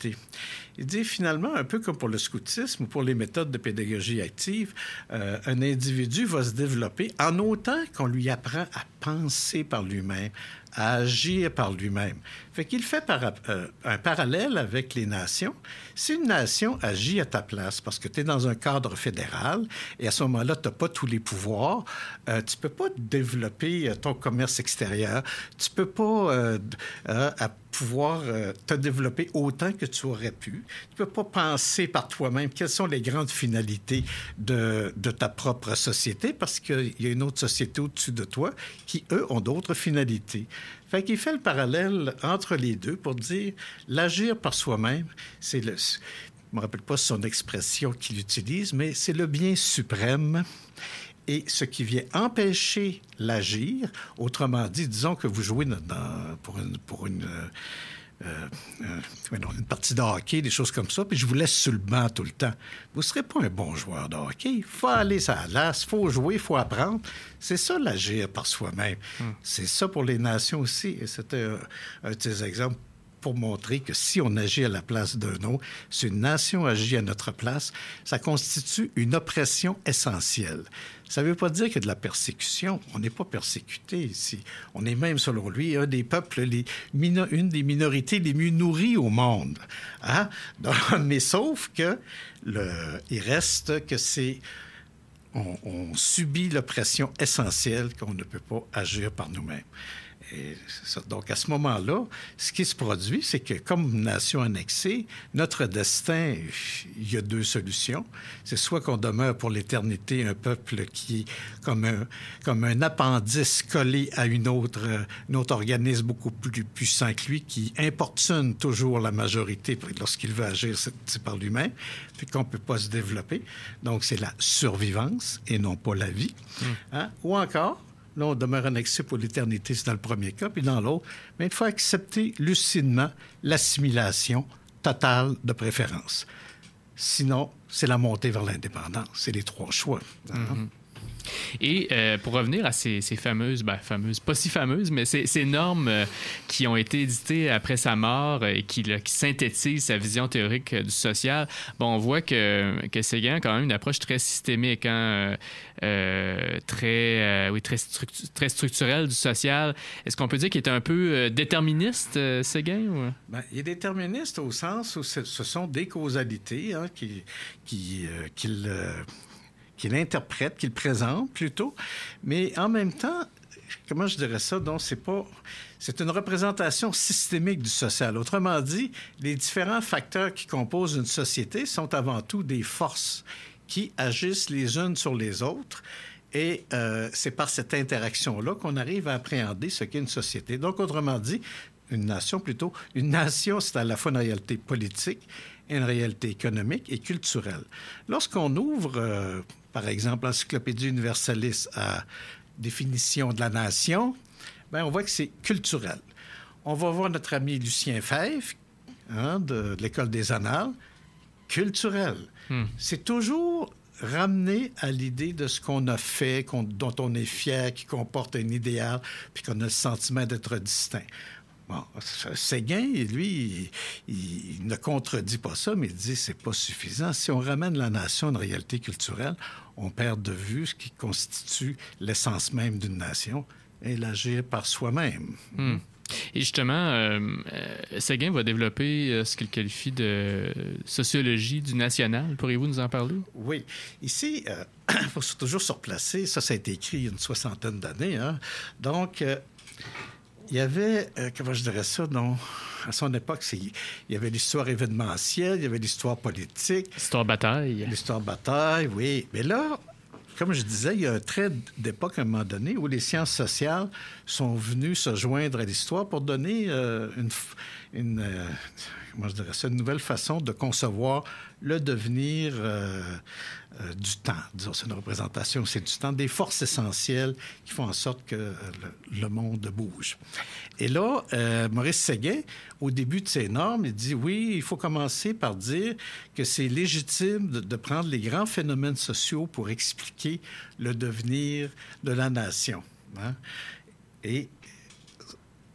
Il dit finalement, un peu comme pour le scoutisme ou pour les méthodes de pédagogie active, euh, un individu va se développer en autant qu'on lui apprend à penser par lui-même, à agir par lui-même. Fait qu'il fait euh, un parallèle avec les nations. Si une nation agit à ta place parce que tu es dans un cadre fédéral et à ce moment-là, tu n'as pas tous les pouvoirs, euh, tu peux pas développer euh, ton commerce extérieur, tu peux pas euh, euh, à pouvoir te développer autant que tu aurais pu. Tu peux pas penser par toi-même quelles sont les grandes finalités de ta propre société parce qu'il y a une autre société au-dessus de toi qui, eux, ont d'autres finalités. Fait qu'il fait le parallèle entre les deux pour dire l'agir par soi-même, c'est le. Je me rappelle pas son expression qu'il utilise, mais c'est le bien suprême et ce qui vient empêcher l'agir, autrement dit, disons que vous jouez pour une, pour une, euh, euh, une partie de hockey, des choses comme ça, puis je vous laisse sur le banc tout le temps. Vous ne serez pas un bon joueur de hockey. Il faut aller sur la glace, il faut jouer, il faut apprendre. C'est ça l'agir par soi-même. C'est ça pour les nations aussi. Et c'était un, un de ces exemples pour montrer que si on agit à la place d'un autre, si une nation agit à notre place, ça constitue une oppression essentielle. Ça ne veut pas dire a de la persécution. On n'est pas persécuté ici. On est même, selon lui, un des peuples, une des minorités les mieux nourries au monde. Hein? Mais sauf que il reste que c'est on subit l'oppression essentielle qu'on ne peut pas agir par nous-mêmes. Et c'est ça. Donc, à ce moment-là, ce qui se produit, c'est que comme nation annexée, notre destin, il y a deux solutions. C'est soit qu'on demeure pour l'éternité un peuple qui est comme un, comme un appendice collé à une autre, un autre organisme beaucoup plus puissant que lui, qui importune toujours la majorité lorsqu'il veut agir, c'est c'est par lui-même, puis qu'on ne peut pas se développer. Donc, c'est la survivance et non pas la vie. Hein? Ou encore, Là, on demeure annexé pour l'éternité, c'est dans le premier cas. Puis dans l'autre, mais il faut accepter lucidement l'assimilation totale de préférence. Sinon, c'est la montée vers l'indépendance. C'est les trois choix. hein. Et euh, pour revenir à ces, fameuses, ben, fameuses, pas si fameuses, mais ces, ces normes euh, qui ont été éditées après sa mort et qui, là, qui synthétisent sa vision théorique euh, du social, bon, on voit que, que Séguin a quand même une approche très systémique, hein, très, oui, très, structu- très structurelle du social. Est-ce qu'on peut dire qu'il est un peu déterministe, Séguin? Ben, il est déterministe au sens où ce, sont des causalités hein, qui, qui, euh, qu'il, euh, qu'il interprète, qu'il présente plutôt. Mais en même temps, comment je dirais ça? Donc, c'est pas. C'est une représentation systémique du social. Autrement dit, les différents facteurs qui composent une société sont avant tout des forces qui agissent les unes sur les autres. Et euh, c'est par cette interaction-là qu'on arrive à appréhender ce qu'est une société. Donc, autrement dit, une nation plutôt. Une nation, c'est à la fois une réalité politique, une réalité économique et culturelle. Lorsqu'on ouvre, euh, par exemple, l'Encyclopédie universaliste à définition de la nation, ben, on voit que c'est culturel. On va voir notre ami Lucien Fèvre, hein, de, de l'École des Annales, culturel. C'est toujours ramené à l'idée de ce qu'on a fait, dont on est fier, qui comporte un idéal, puis qu'on a le sentiment d'être distinct. Bon, Séguin, lui, il, il ne contredit pas ça, mais il dit c'est pas suffisant. Si on ramène la nation à une réalité culturelle, on perd de vue ce qui constitue l'essence même d'une nation et l'agir par soi-même. Hmm. Et justement, euh, euh, Séguin va développer euh, ce qu'il qualifie de sociologie du national. Pourriez-vous nous en parler? Oui. Ici, il faut toujours se replacer. Ça, ça a été écrit il y a une soixantaine d'années. hein. Donc, euh, il y avait, euh, comment je dirais ça, non? À son époque, il y avait l'histoire événementielle, il y avait l'histoire politique. L'histoire bataille. L'histoire bataille, oui. Mais là, comme je disais, il y a un trait d'époque à un moment donné où les sciences sociales sont venues se joindre à l'histoire pour donner euh, une, une, euh, comment je dirais ça, une nouvelle façon de concevoir le devenir euh, euh, du temps. C'est une représentation, c'est du temps, des forces essentielles qui font en sorte que euh, le, monde bouge. Et là, Maurice Séguin, au début de ses normes, il dit oui, il faut commencer par dire que c'est légitime de, de prendre les grands phénomènes sociaux pour expliquer le devenir de la nation. hein. Et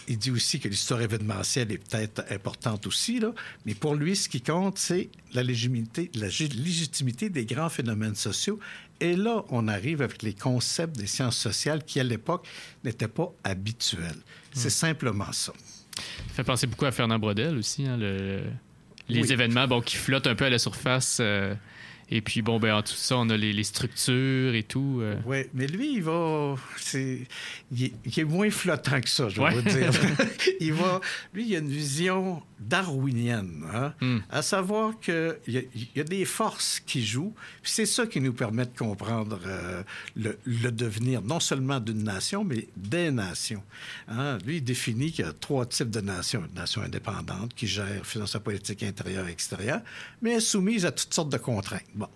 il dit aussi que l'histoire événementielle est peut-être importante aussi, là, mais pour lui, ce qui compte, c'est la légitimité, la gé- légitimité des grands phénomènes sociaux. Et là, on arrive avec les concepts des sciences sociales qui, à l'époque, n'étaient pas habituels. C'est simplement ça. Ça fait penser beaucoup à Fernand Brodel aussi, hein, le- les Oui. événements bon, qui flottent un peu à la surface. euh, et puis, bon, ben, en tout ça, on a les, les structures et tout. euh. Oui, mais lui, il va. C'est, il, est, il est moins flottant que ça, je vais Ouais. vous dire. il va. Lui, il a une vision darwinienne, hein, Hmm. à savoir qu'il y, a- y a des forces qui jouent. Puis c'est ça qui nous permet de comprendre euh, le, le devenir, non seulement d'une nation, mais des nations. Hein. Lui, il définit qu'il y a trois types de nations. Une nation indépendante qui gère sa politique intérieure et extérieure, mais soumise à toutes sortes de contraintes. Bon.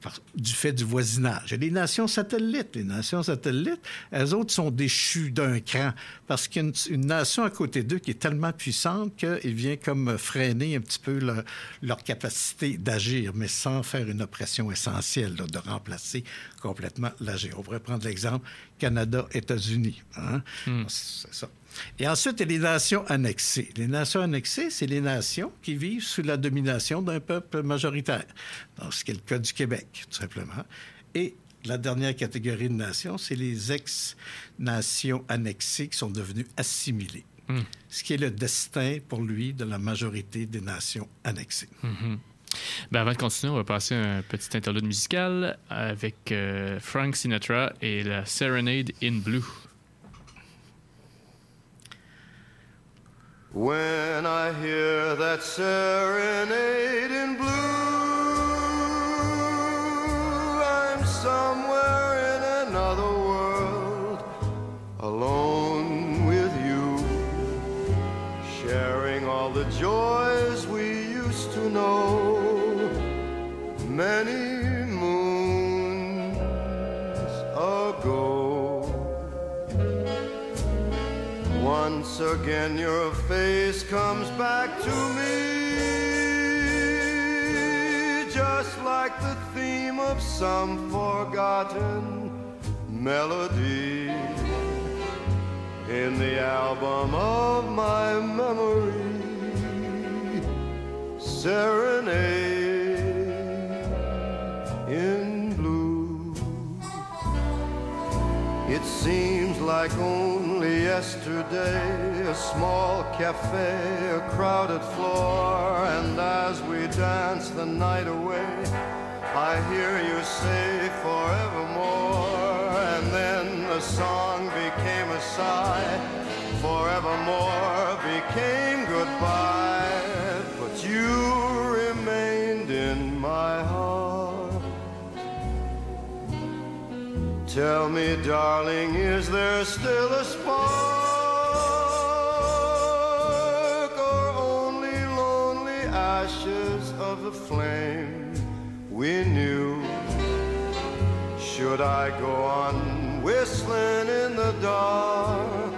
par- du fait du voisinage. Et les nations satellites, les nations satellites, elles autres sont déchues d'un cran parce qu'il y a une, une nation à côté d'eux qui est tellement puissante qu'il vient comme freiner un petit peu leur, leur capacité d'agir, mais sans faire une oppression essentielle, là, de remplacer complètement l'agir. On pourrait prendre l'exemple Canada-États-Unis. hein. C'est ça. Et ensuite, il y a les nations annexées. Les nations annexées, c'est les nations qui vivent sous la domination d'un peuple majoritaire. Donc, ce qui est le cas du Québec, tout simplement. Et la dernière catégorie de nations, c'est les ex-nations annexées qui sont devenues assimilées. Ce qui est le destin pour lui de la majorité des nations annexées. Ben, avant de continuer, on va passer un petit interlude musical avec euh, Frank Sinatra et la Serenade in Blue. When I hear that serenade in blue, I'm somewhere in another world, alone with you, sharing all the joys we used to know. Many Once again, your face comes back to me, just like the theme of some forgotten melody in the album of my memory. Serenade in blue. It seems like only yesterday, a small cafe, a crowded floor, and as we dance the night away, I hear you say forevermore, and then the song became a sigh, forevermore became goodbye, but you remained in my heart. Tell me, darling, is there still a the flame we knew? Should I go on whistling in the dark?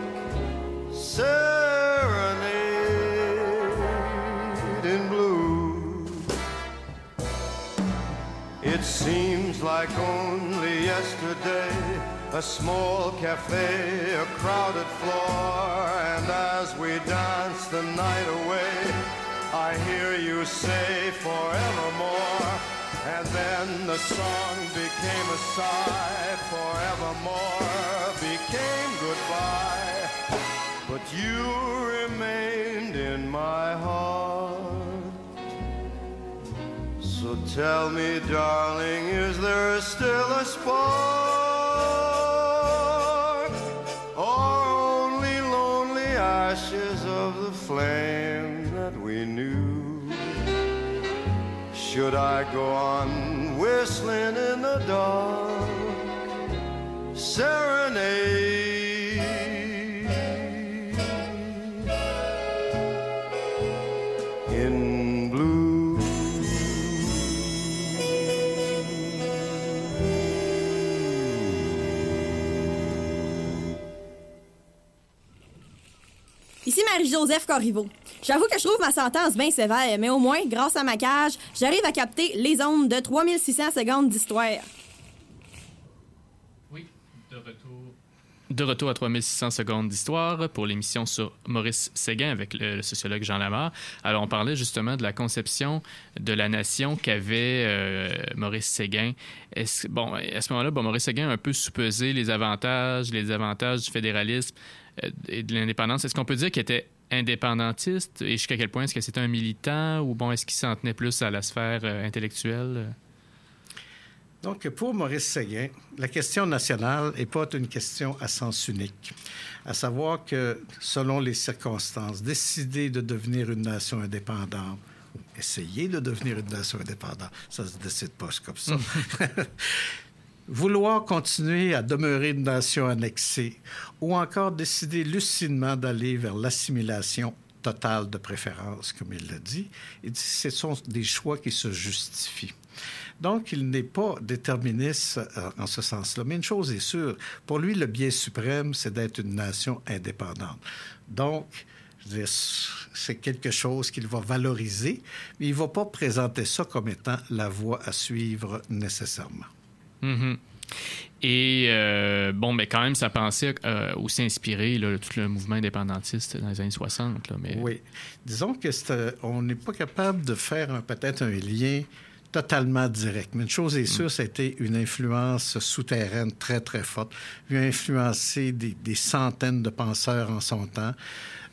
Serenade in blue. It seems like only yesterday, a small cafe, a crowded floor, and as we dance the night away, I hear you say forevermore, and then the song became a sigh, forevermore became goodbye, but you remained in my heart. So tell me, darling, is there still a spark? Or only lonely ashes of the flame Should I go on whistling in the dark? Serenade Marie-Joseph Corriveau. J'avoue que je trouve ma sentence bien sévère, mais au moins, grâce à ma cage, j'arrive à capter les ondes de 3600 secondes d'histoire. De retour à 3600 secondes d'histoire pour l'émission sur Maurice Séguin avec le, sociologue Jean Lamar. Alors, on parlait justement de la conception de la nation qu'avait euh, Maurice Séguin. Bon, à ce moment-là, bon, Maurice Séguin a un peu soupesé les avantages, les avantages du fédéralisme et de l'indépendance. Est-ce qu'on peut dire qu'il était indépendantiste et jusqu'à quel point est-ce que c'était un militant ou bon, est-ce qu'il s'en tenait plus à la sphère euh, intellectuelle? Donc, pour Maurice Séguin, la question nationale n'est pas une question à sens unique. À savoir que, selon les circonstances, décider de devenir une nation indépendante, ou essayer de devenir une nation indépendante, ça se décide pas comme ça. Vouloir continuer à demeurer une nation annexée, ou encore décider lucidement d'aller vers l'assimilation totale de préférence, comme il l'a dit, dit ce sont des choix qui se justifient. Donc, il n'est pas déterministe euh, en ce sens-là. Mais une chose est sûre, pour lui, le bien suprême, c'est d'être une nation indépendante. Donc, c'est quelque chose qu'il va valoriser, mais il ne va pas présenter ça comme étant la voie à suivre nécessairement. Mhm. Et euh, bon, mais quand même, sa pensée a aussi inspiré là, tout le mouvement indépendantiste dans les années 60. Là, mais... Oui. Disons que c'est, euh, on n'est pas capable de faire un- peut-être un lien totalement direct. Mais une chose est sûre, ça a été une influence souterraine très, très forte. Il a influencé des, des centaines de penseurs en son temps.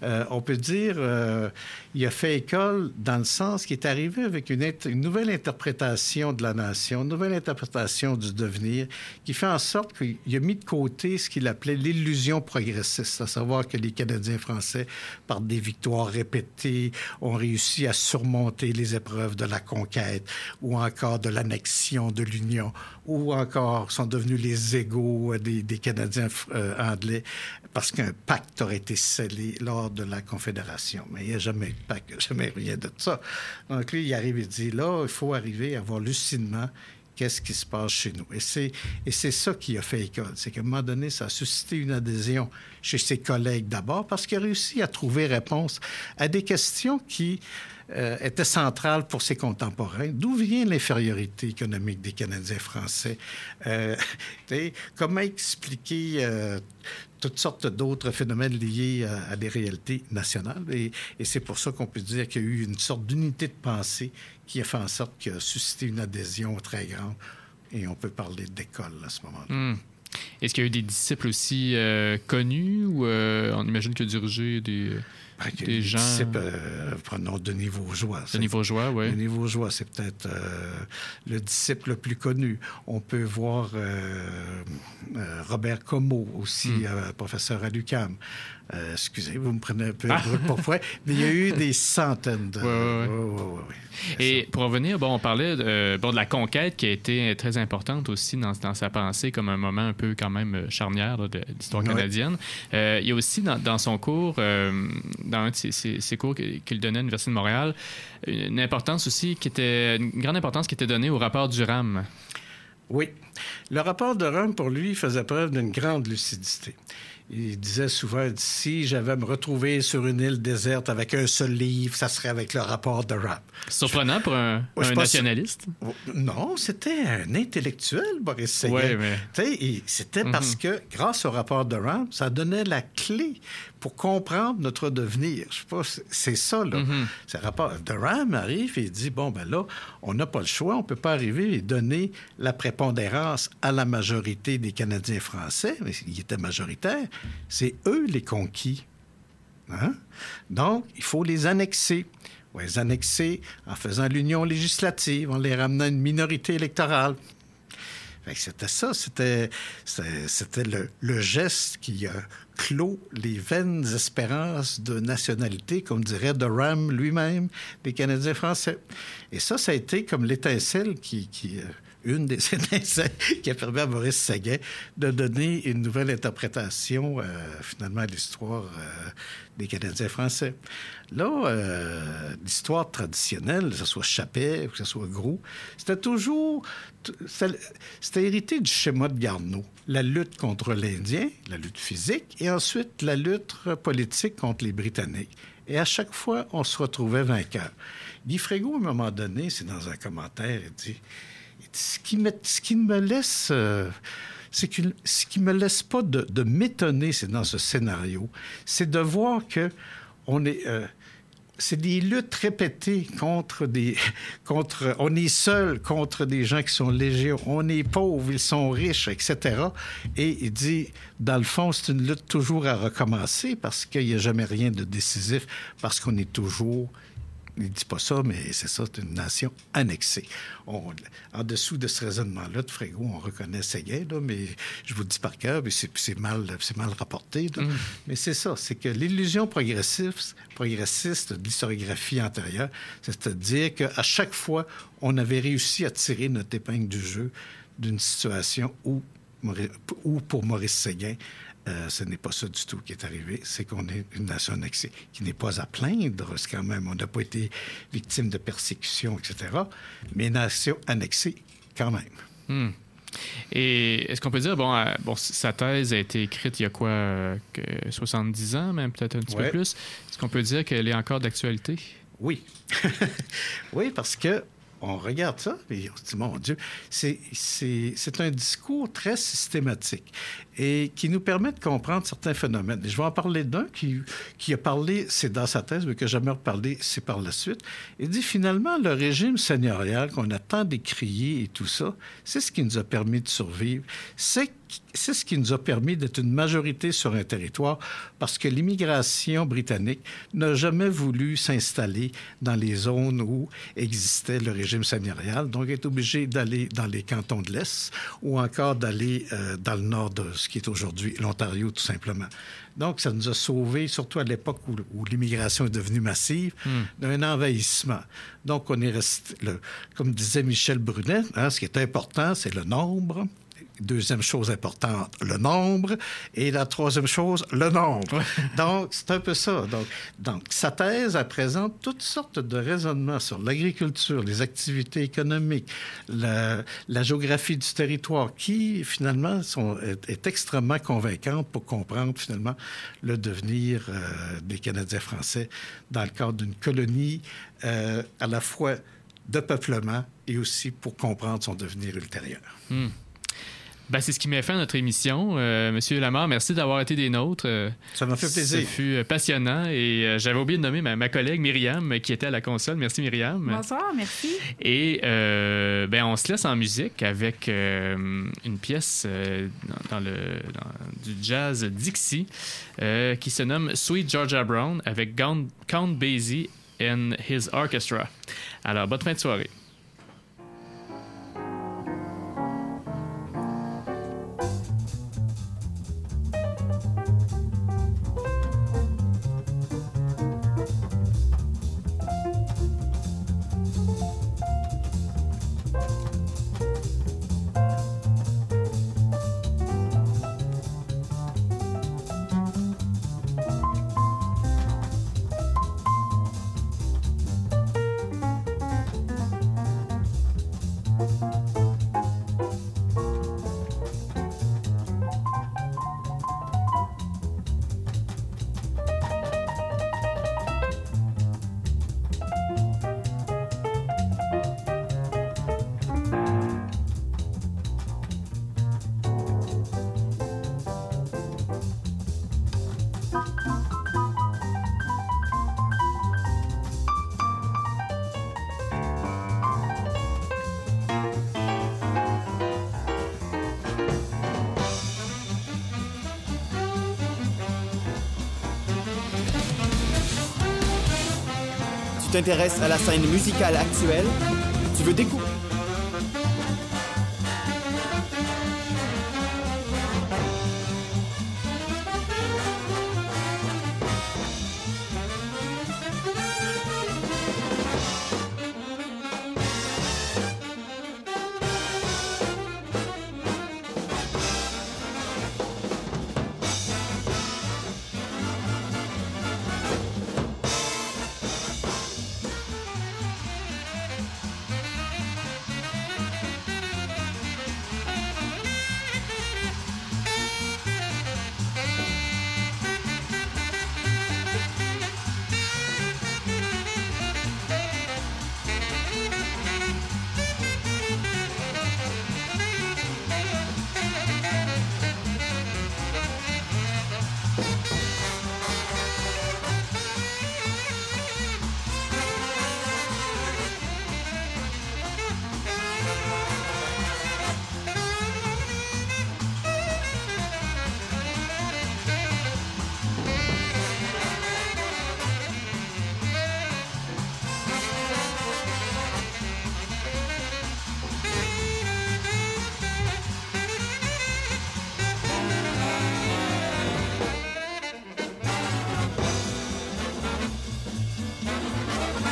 Euh, on peut dire, euh, il a fait école dans le sens qu'il est arrivé avec une, nouvelle interprétation de la nation, une nouvelle interprétation du devenir, qui fait en sorte qu'il a mis de côté ce qu'il appelait l'illusion progressiste, à savoir que les Canadiens français, par des victoires répétées, ont réussi à surmonter les épreuves de la conquête ou encore de l'annexion de l'Union, ou encore sont devenus les égaux euh, des, des Canadiens euh, anglais parce qu'un pacte aurait été scellé lors de la Confédération. Mais il n'y a jamais eu de pacte, jamais rien de ça. Donc lui, il arrive et dit, là, il faut arriver à voir lucidement qu'est-ce qui se passe chez nous. Et c'est, ça qui a fait école. C'est qu'à un moment donné, ça a suscité une adhésion chez ses collègues d'abord parce qu'il a réussi à trouver réponse à des questions qui euh, étaient centrales pour ses contemporains. D'où vient l'infériorité économique des Canadiens français? Euh, comment expliquer euh, toutes sortes d'autres phénomènes liés à, des réalités nationales? Et, c'est pour ça qu'on peut dire qu'il y a eu une sorte d'unité de pensée qui a fait en sorte qu'il a suscité une adhésion très grande. Et on peut parler d'école à ce moment-là. Hmm. Est-ce qu'il y a eu des disciples aussi euh, connus ou euh, on imagine que diriger des, des gens. euh, prenons Denis Vaugeois. Denis Vaugeois, oui. Denis Vaugeois, c'est peut-être euh, le disciple le plus connu. On peut voir euh, euh, Robert Comeau aussi, Hmm. professeur à l'UQAM. Euh, excusez, vous me prenez un peu pour fouet, mais il y a eu des centaines de... Ouais, ouais, ouais. Et pour revenir, bon, on parlait euh, bon, de la conquête qui a été très importante aussi dans, dans sa pensée comme un moment un peu quand même euh, charnière là, de l'histoire canadienne. Euh, il y a aussi dans, dans son cours, dans un de ses, ses- ses cours qu'il qu'il donnait à l'Université de Montréal, une importance aussi qui était, une grande importance qui était donnée au rapport du RAM. Oui. Le rapport de Rome, pour lui, faisait preuve d'une grande lucidité. Il disait souvent, si j'avais à me retrouver sur une île déserte avec un seul livre, ça serait avec le rapport de Rome. Surprenant pour un, nationaliste. Non, c'était un intellectuel, Boris. Ouais, mais- C'était Mhm. parce que, grâce au rapport de Rand, ça donnait la clé pour comprendre notre devenir. Je sais pas, c'est- c'est ça, là. Mhm. Ce rapport de Rand arrive et il dit, bon, ben là, on n'a pas le choix, on peut pas arriver et donner la prépondérance à la majorité des Canadiens français, mais ils étaient majoritaires. C'est eux les conquis. Hein? Donc, il faut les annexer. On va les annexer en faisant l'union législative, en les ramenant à une minorité électorale. C'était ça, c'était, c'était le, geste qui a clos les vaines espérances de nationalité, comme dirait Durham lui-même, des Canadiens français. Et ça, ça a été comme l'étincelle qui... qui euh, une des étincelles qui a permis à Maurice Séguin de donner une nouvelle interprétation, euh, finalement, à l'histoire euh, des Canadiens français. Là, euh, l'histoire traditionnelle, que ce soit Chappet, que ce soit Gros, c'était toujours... C'était hérité du schéma de Garneau. La lutte contre l'Indien, la lutte physique, et ensuite la lutte politique contre les Britanniques. Et à chaque fois, on se retrouvait vainqueur. Guy Frégo, à un moment donné, c'est dans un commentaire, il dit, ce, qui me, ce qui me laisse... euh, c'est ce qui me laisse pas de, m'étonner, c'est dans ce scénario, c'est de voir que on est, euh, c'est des luttes répétées contre des, contre, on est seul contre des gens qui sont légers, on est pauvres, ils sont riches, etc. Et il dit, dans le fond, c'est une lutte toujours à recommencer parce qu'il n'y a jamais rien de décisif, parce qu'on est toujours il dit pas ça, mais c'est ça, c'est une nation annexée. On- en dessous de ce raisonnement-là de Frégo, on reconnaît Séguin, là, mais je vous le dis par cœur, mais c'est, mal, c'est mal rapporté. là. Mais c'est ça, c'est que l'illusion progressiste, progressiste de l'historiographie antérieure, c'est-à-dire qu'à chaque fois, on avait réussi à tirer notre épingle du jeu d'une situation où, où pour Maurice Séguin, euh, ce n'est pas ça du tout qui est arrivé. C'est qu'on est une nation annexée, qui n'est pas à plaindre, c'est quand même, on n'a pas été victime de persécution, etc., mais nation annexée quand même. Hmm. Et est-ce qu'on peut dire, bon, euh, bon, sa thèse a été écrite il y a quoi, euh, que 70 ans, même peut-être un petit Ouais. peu plus? Est-ce qu'on peut dire qu'elle est encore d'actualité? Oui. oui, parce que on regarde ça et on se dit, mon Dieu, c'est un discours très systématique et qui nous permet de comprendre certains phénomènes. Je vais en parler d'un qui, a parlé, c'est dans sa thèse, mais que j'aimerais reparler, c'est par la suite. Il dit, finalement, le régime seigneurial qu'on a tant décrié et tout ça, c'est ce qui nous a permis de survivre. C'est c'est ce qui nous a permis d'être une majorité sur un territoire parce que l'immigration britannique n'a jamais voulu s'installer dans les zones où existait le régime seigneurial, donc est obligé d'aller dans les cantons de l'Est ou encore d'aller euh, dans le nord de ce qui est aujourd'hui l'Ontario, tout simplement. Donc, ça nous a sauvés, surtout à l'époque où, où l'immigration est devenue massive, d'un envahissement. Donc, on est resté, le- comme disait Michel Brunet, hein, ce qui est important, c'est le nombre. Deuxième chose importante, le nombre. Et la troisième chose, le nombre. Donc, c'est un peu ça. Donc, donc, sa thèse, elle présente toutes sortes de raisonnements sur l'agriculture, les activités économiques, la, la géographie du territoire, qui, finalement, sont, est, est extrêmement convaincante pour comprendre, finalement, le devenir euh, des Canadiens français dans le cadre d'une colonie euh, à la fois de peuplement et aussi pour comprendre son devenir ultérieur. Hmm. Ben, c'est ce qui met fin à notre émission. Euh, Monsieur Lamar, merci d'avoir été des nôtres. Euh, Ça m'a fait plaisir. Ce fut euh, passionnant et euh, j'avais oublié de nommer ma, ma collègue Myriam qui était à la console. Merci Myriam. Bonsoir, merci. Et euh, ben, on se laisse en musique avec euh, une pièce euh, dans, dans le, dans du jazz Dixie euh, qui se nomme Sweet Georgia Brown avec Count, Count Basie and His Orchestra. Alors, bonne fin de soirée. T'intéresses à la scène musicale actuelle? Tu veux découvrir...